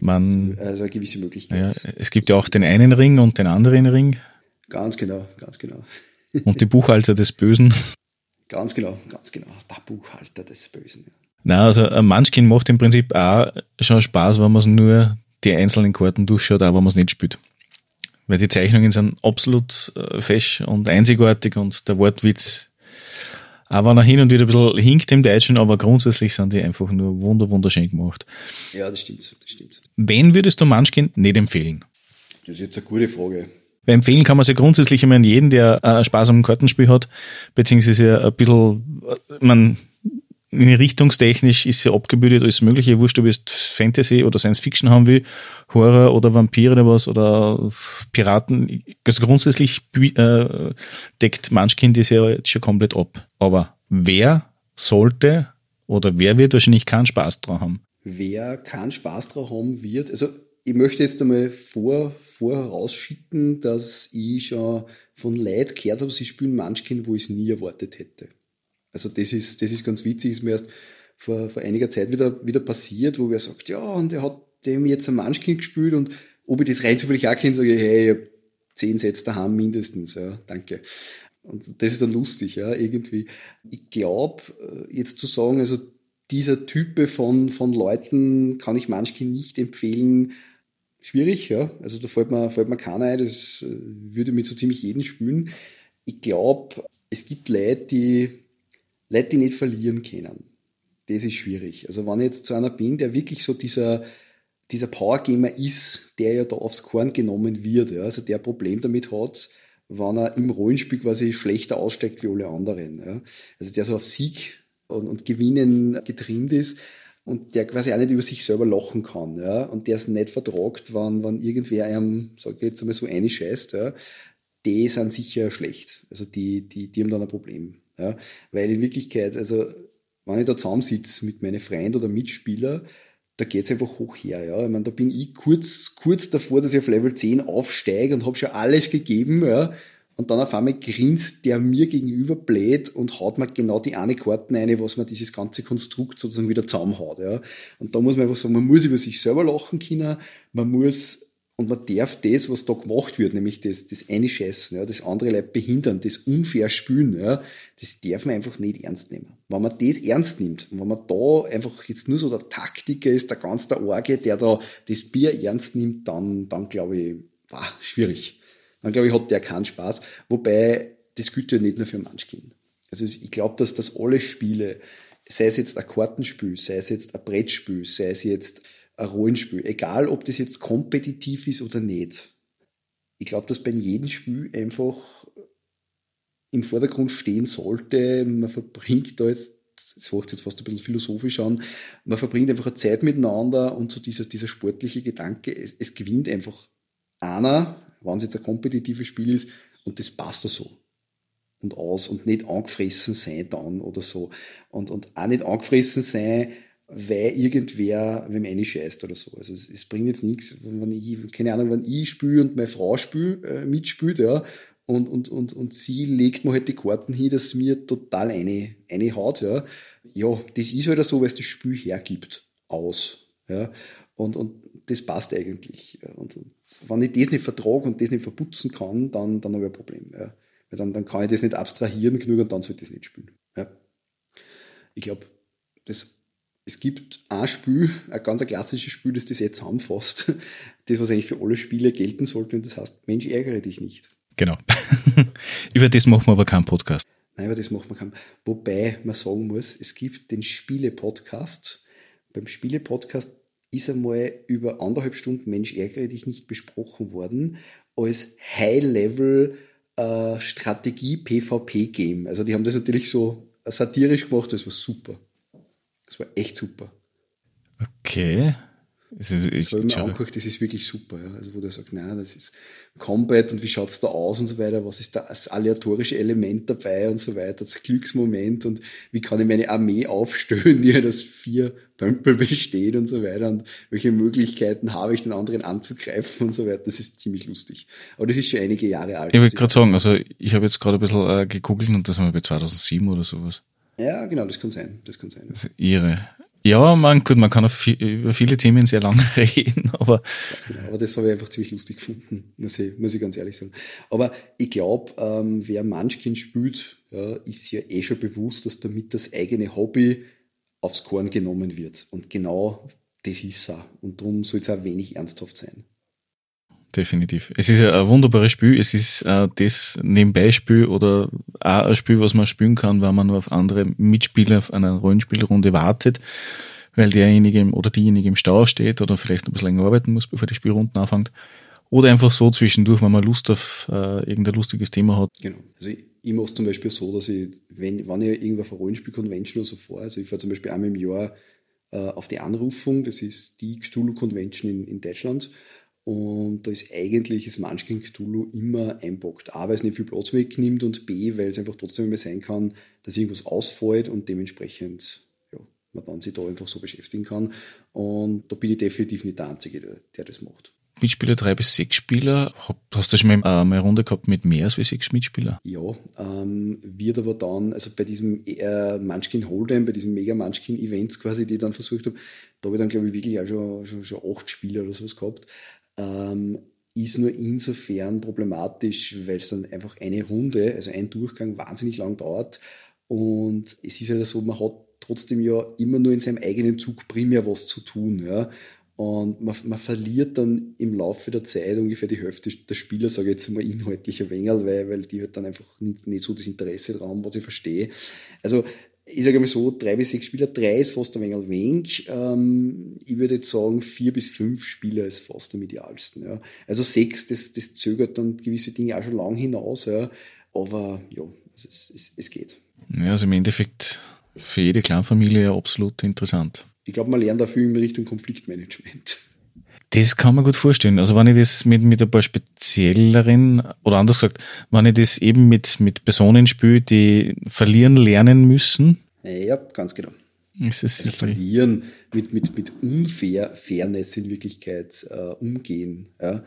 Man, also eine gewisse Möglichkeit. Ja, es gibt ja auch den einen Ring und den anderen Ring. Ganz genau, ganz genau. Und die Buchhalter des Bösen. Ganz genau, ganz genau. Der Buchhalter des Bösen. Ja. Na, also ein Munchkin macht im Prinzip auch schon Spaß, wenn man es nur die einzelnen Karten durchschaut, auch wenn man es nicht spielt. Weil die Zeichnungen sind absolut äh, fesch und einzigartig und der Wortwitz auch wenn er hin und wieder ein bisschen hinkt im Deutschen, aber grundsätzlich sind die einfach nur wunder, wunderschön gemacht. Ja, das stimmt, das stimmt. Wen würdest du Munchkin nicht empfehlen? Das ist jetzt eine gute Frage. Weil empfehlen kann man es ja grundsätzlich immer an jeden, der äh, Spaß am Kartenspiel hat, beziehungsweise ein bisschen, äh, man, richtungstechnisch ist ja abgebildet alles Mögliche. Wurscht, ob jetzt Fantasy oder Science Fiction haben will, Horror oder Vampire oder was oder Piraten. Also grundsätzlich äh, deckt Munchkin das ja jetzt schon komplett ab. Aber wer sollte oder wer wird wahrscheinlich keinen Spaß dran haben? Wer keinen Spaß dran haben wird, also ich möchte jetzt einmal vor, vor herausschicken, dass ich schon von Leuten gehört habe, sie spielen Munchkin, wo ich es nie erwartet hätte. Also das ist, das ist ganz witzig, ist mir erst vor, vor einiger Zeit wieder, wieder passiert, wo wer sagt, ja, und er hat dem jetzt ein Munchkin gespielt und ob ich das rein zufällig auch kenne, sage ich, hey, ich habe zehn Sätze daheim mindestens, ja, danke. Und das ist dann lustig, ja, irgendwie. Ich glaube, äh, jetzt zu sagen, also dieser Type von, von Leuten kann ich Munchkin nicht empfehlen, schwierig, ja. Also da fällt mir, fällt mir keiner ein, das äh, würde mit so ziemlich jeden spielen. Ich glaube, es gibt Leute, die Leute, die nicht verlieren können. Das ist schwierig. Also wenn ich jetzt zu einer bin, der wirklich so dieser, dieser Powergamer ist, der ja da aufs Korn genommen wird, ja, also der Problem damit hat, wenn er im Rollenspiel quasi schlechter aussteigt wie alle anderen. Ja. Also der so auf Sieg und, und Gewinnen getrimmt ist und der quasi auch nicht über sich selber lachen kann. Ja. Und der es nicht vertragt, wenn, wenn irgendwer einem, sag ich jetzt einmal so, einscheißt, ja, die sind sicher schlecht. Also die, die, die haben dann ein Problem. Ja? Weil in Wirklichkeit, also wenn ich da zusammensitze mit meinen Freunden oder Mitspielern, da geht es einfach hoch her. Ja? Ich meine, da bin ich kurz, kurz davor, dass ich auf Level 10 aufsteige und habe schon alles gegeben. Ja? Und dann auf einmal grinst der mir gegenüber blöd und haut mir genau die eine Karten ein, was mir dieses ganze Konstrukt sozusagen wieder zusammenhaut. Ja? Und da muss man einfach sagen, man muss über sich selber lachen können, man muss und man darf das, was da gemacht wird, nämlich das, das Einscheißen, ja, das andere Leute behindern, das unfair spülen, ja, das darf man einfach nicht ernst nehmen. Wenn man das ernst nimmt, wenn man da einfach jetzt nur so der Taktiker ist, der ganz der Orge, der da das Bier ernst nimmt, dann, dann glaube ich, war schwierig. Dann glaube ich, hat der keinen Spaß. Wobei, das gilt ja nicht nur für Munchkin. Also ich glaube, dass das alle Spiele, sei es jetzt ein Kartenspiel, sei es jetzt ein Brettspiel, sei es jetzt ein Rollenspiel. Egal, ob das jetzt kompetitiv ist oder nicht. Ich glaube, dass bei jedem Spiel einfach im Vordergrund stehen sollte, man verbringt da jetzt, das macht jetzt fast ein bisschen philosophisch an, man verbringt einfach eine Zeit miteinander und so dieser, dieser sportliche Gedanke, es, es gewinnt einfach einer, wenn es jetzt ein kompetitives Spiel ist, und das passt da so und aus und nicht angefressen sein dann oder so. Und, und auch nicht angefressen sein, weil irgendwer wem eine scheißt oder so. Also es, es, bringt jetzt nichts, wenn ich, keine Ahnung, wenn ich spiele und meine Frau spiel, äh, mitspielt, ja, und, und, und, und sie legt mir halt die Karten hin, dass mir total eine, eine haut, ja. Ja, das ist halt so, weil es das Spiel hergibt, aus. Ja. Und, und das passt eigentlich. Und, und wenn ich das nicht vertrage und das nicht verputzen kann, dann, dann habe ich ein Problem. Ja. Weil dann, dann kann ich das nicht abstrahieren genug und dann sollte ich das nicht spielen. Ja. Ich glaube, es gibt ein Spiel, ein ganz klassisches Spiel, das das jetzt zusammenfasst. (laughs) Das, was eigentlich für alle Spiele gelten sollte, und das heißt, Mensch, ärgere dich nicht. Genau. (laughs) über das machen wir aber keinen Podcast. Nein, über das machen wir keinen. Wobei man sagen muss, es gibt den Spiele-Podcast. Beim Spiele-Podcast ist einmal über anderthalb Stunden Mensch, ärgere dich nicht besprochen worden, als High-Level äh, Strategie-PvP-Game. Also die haben das natürlich so satirisch gemacht, das war super. Das war echt super. Okay. Also ich, habe mir angeguckt, das ist wirklich super. Ja. Also wo der sagt, nein, das ist Combat und wie schaut es da aus und so weiter, was ist da das aleatorische Element dabei und so weiter, das Glücksmoment und wie kann ich meine Armee aufstellen, die halt aus vier Pömpel besteht und so weiter und welche Möglichkeiten habe ich, den anderen anzugreifen und so weiter. Das ist ziemlich lustig. Aber das ist schon einige Jahre alt. Ich wollte gerade sagen, also ich habe jetzt gerade ein bisschen äh, gegoogelt und das haben wir bei 2007 oder sowas. Ja, genau, das kann sein. Das kann sein. Das ist irre. Ja, man, gut, man kann viel, über viele Themen sehr lange (laughs) reden, aber. Ganz genau, aber das habe ich einfach ziemlich lustig gefunden, muss ich, muss ich ganz ehrlich sagen. Aber ich glaube, ähm, wer Munchkin spielt, ja, ist ja eh schon bewusst, dass damit das eigene Hobby aufs Korn genommen wird. Und genau das ist auch. Und darum soll es auch wenig ernsthaft sein definitiv. Es ist ein wunderbares Spiel. Es ist äh, das Nebenbeispiel oder auch ein Spiel, was man spielen kann, wenn man nur auf andere Mitspieler auf einer Rollenspielrunde wartet, weil derjenige oder diejenige im Stau steht oder vielleicht ein bisschen länger arbeiten muss, bevor die Spielrunden anfängt. Oder einfach so zwischendurch, wenn man Lust auf äh, irgendein lustiges Thema hat. Genau. Also ich, ich mache es zum Beispiel so, dass ich, wenn, wenn ich irgendwo auf eine Rollenspiel-Convention oder so fahre, also ich fahre zum Beispiel einmal im Jahr äh, auf die Anrufung, das ist die Cthulhu Convention in, in Deutschland, und da ist eigentlich das Munchkin Cthulhu immer einbockt. A, weil es nicht viel Platz wegnimmt und B, weil es einfach trotzdem immer sein kann, dass irgendwas ausfällt und dementsprechend ja, man dann sich da einfach so beschäftigen kann. Und da bin ich definitiv nicht der Einzige, der, der das macht. Mitspieler drei bis sechs Spieler. Hast du schon mal eine Runde gehabt mit mehr als sechs Mitspieler? Ja, ähm, wird aber dann, also bei diesem äh, Munchkin Hold'em, bei diesem Mega Munchkin Events quasi, die ich dann versucht habe, da habe ich dann glaube ich wirklich auch schon, schon, schon acht Spieler oder sowas gehabt ähm, ist nur insofern problematisch, weil es dann einfach eine Runde, also ein Durchgang wahnsinnig lang dauert. Und es ist ja halt so, man hat trotzdem ja immer nur in seinem eigenen Zug primär was zu tun. Ja. Und man, man verliert dann im Laufe der Zeit ungefähr die Hälfte der Spieler, sage ich jetzt mal inhaltlicher Wengel, weil, weil die halt dann einfach nicht, nicht so das Interesse dran haben, was ich verstehe. Also ich sage mal so, drei bis sechs Spieler, drei ist fast ein wenig wenig. Ähm, ich würde jetzt sagen, vier bis fünf Spieler ist fast am idealsten. Ja. Also sechs, das, das zögert dann gewisse Dinge auch schon lang hinaus, ja. aber ja, also es, es, es geht. Ja, also im Endeffekt für jede Clanfamilie absolut interessant. Ich glaube, man lernt dafür in Richtung Konfliktmanagement. Das kann man gut vorstellen. Also wenn ich das mit, mit ein paar spezielleren, oder anders gesagt, wenn ich das eben mit, mit Personen spiele, die verlieren lernen müssen. Ja, ganz genau. Ist es also verlieren, mit, mit, mit unfair Fairness in Wirklichkeit äh, umgehen. Ja?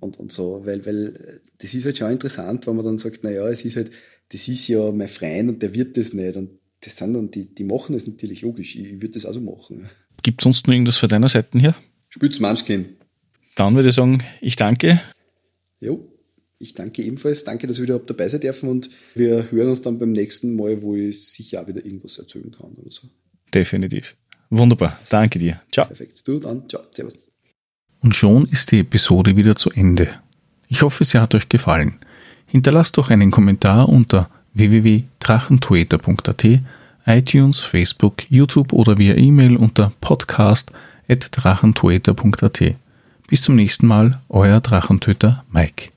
Und, und so, weil, weil das ist halt schon interessant, wenn man dann sagt, naja, es ist halt, das ist ja mein Freund und der wird das nicht. Und das sind dann, die, die machen das natürlich logisch. Ich würde das also machen. Gibt es sonst noch irgendwas von deiner Seite her? Spitz Munchkin. Dann würde ich sagen, ich danke. Jo, ich danke ebenfalls. Danke, dass wir wieder dabei sein dürfen und wir hören uns dann beim nächsten Mal, wo ich sicher auch wieder irgendwas erzählen kann oder so. Definitiv. Wunderbar. Danke dir. Ciao. Perfekt. Du dann. Ciao. Servus. Und schon ist die Episode wieder zu Ende. Ich hoffe, sie hat euch gefallen. Hinterlasst doch einen Kommentar unter www.drachentueter.at, iTunes, Facebook, YouTube oder via E-Mail unter podcast@ drachentoeter.at. Bis zum nächsten Mal, euer Drachentöter Mike.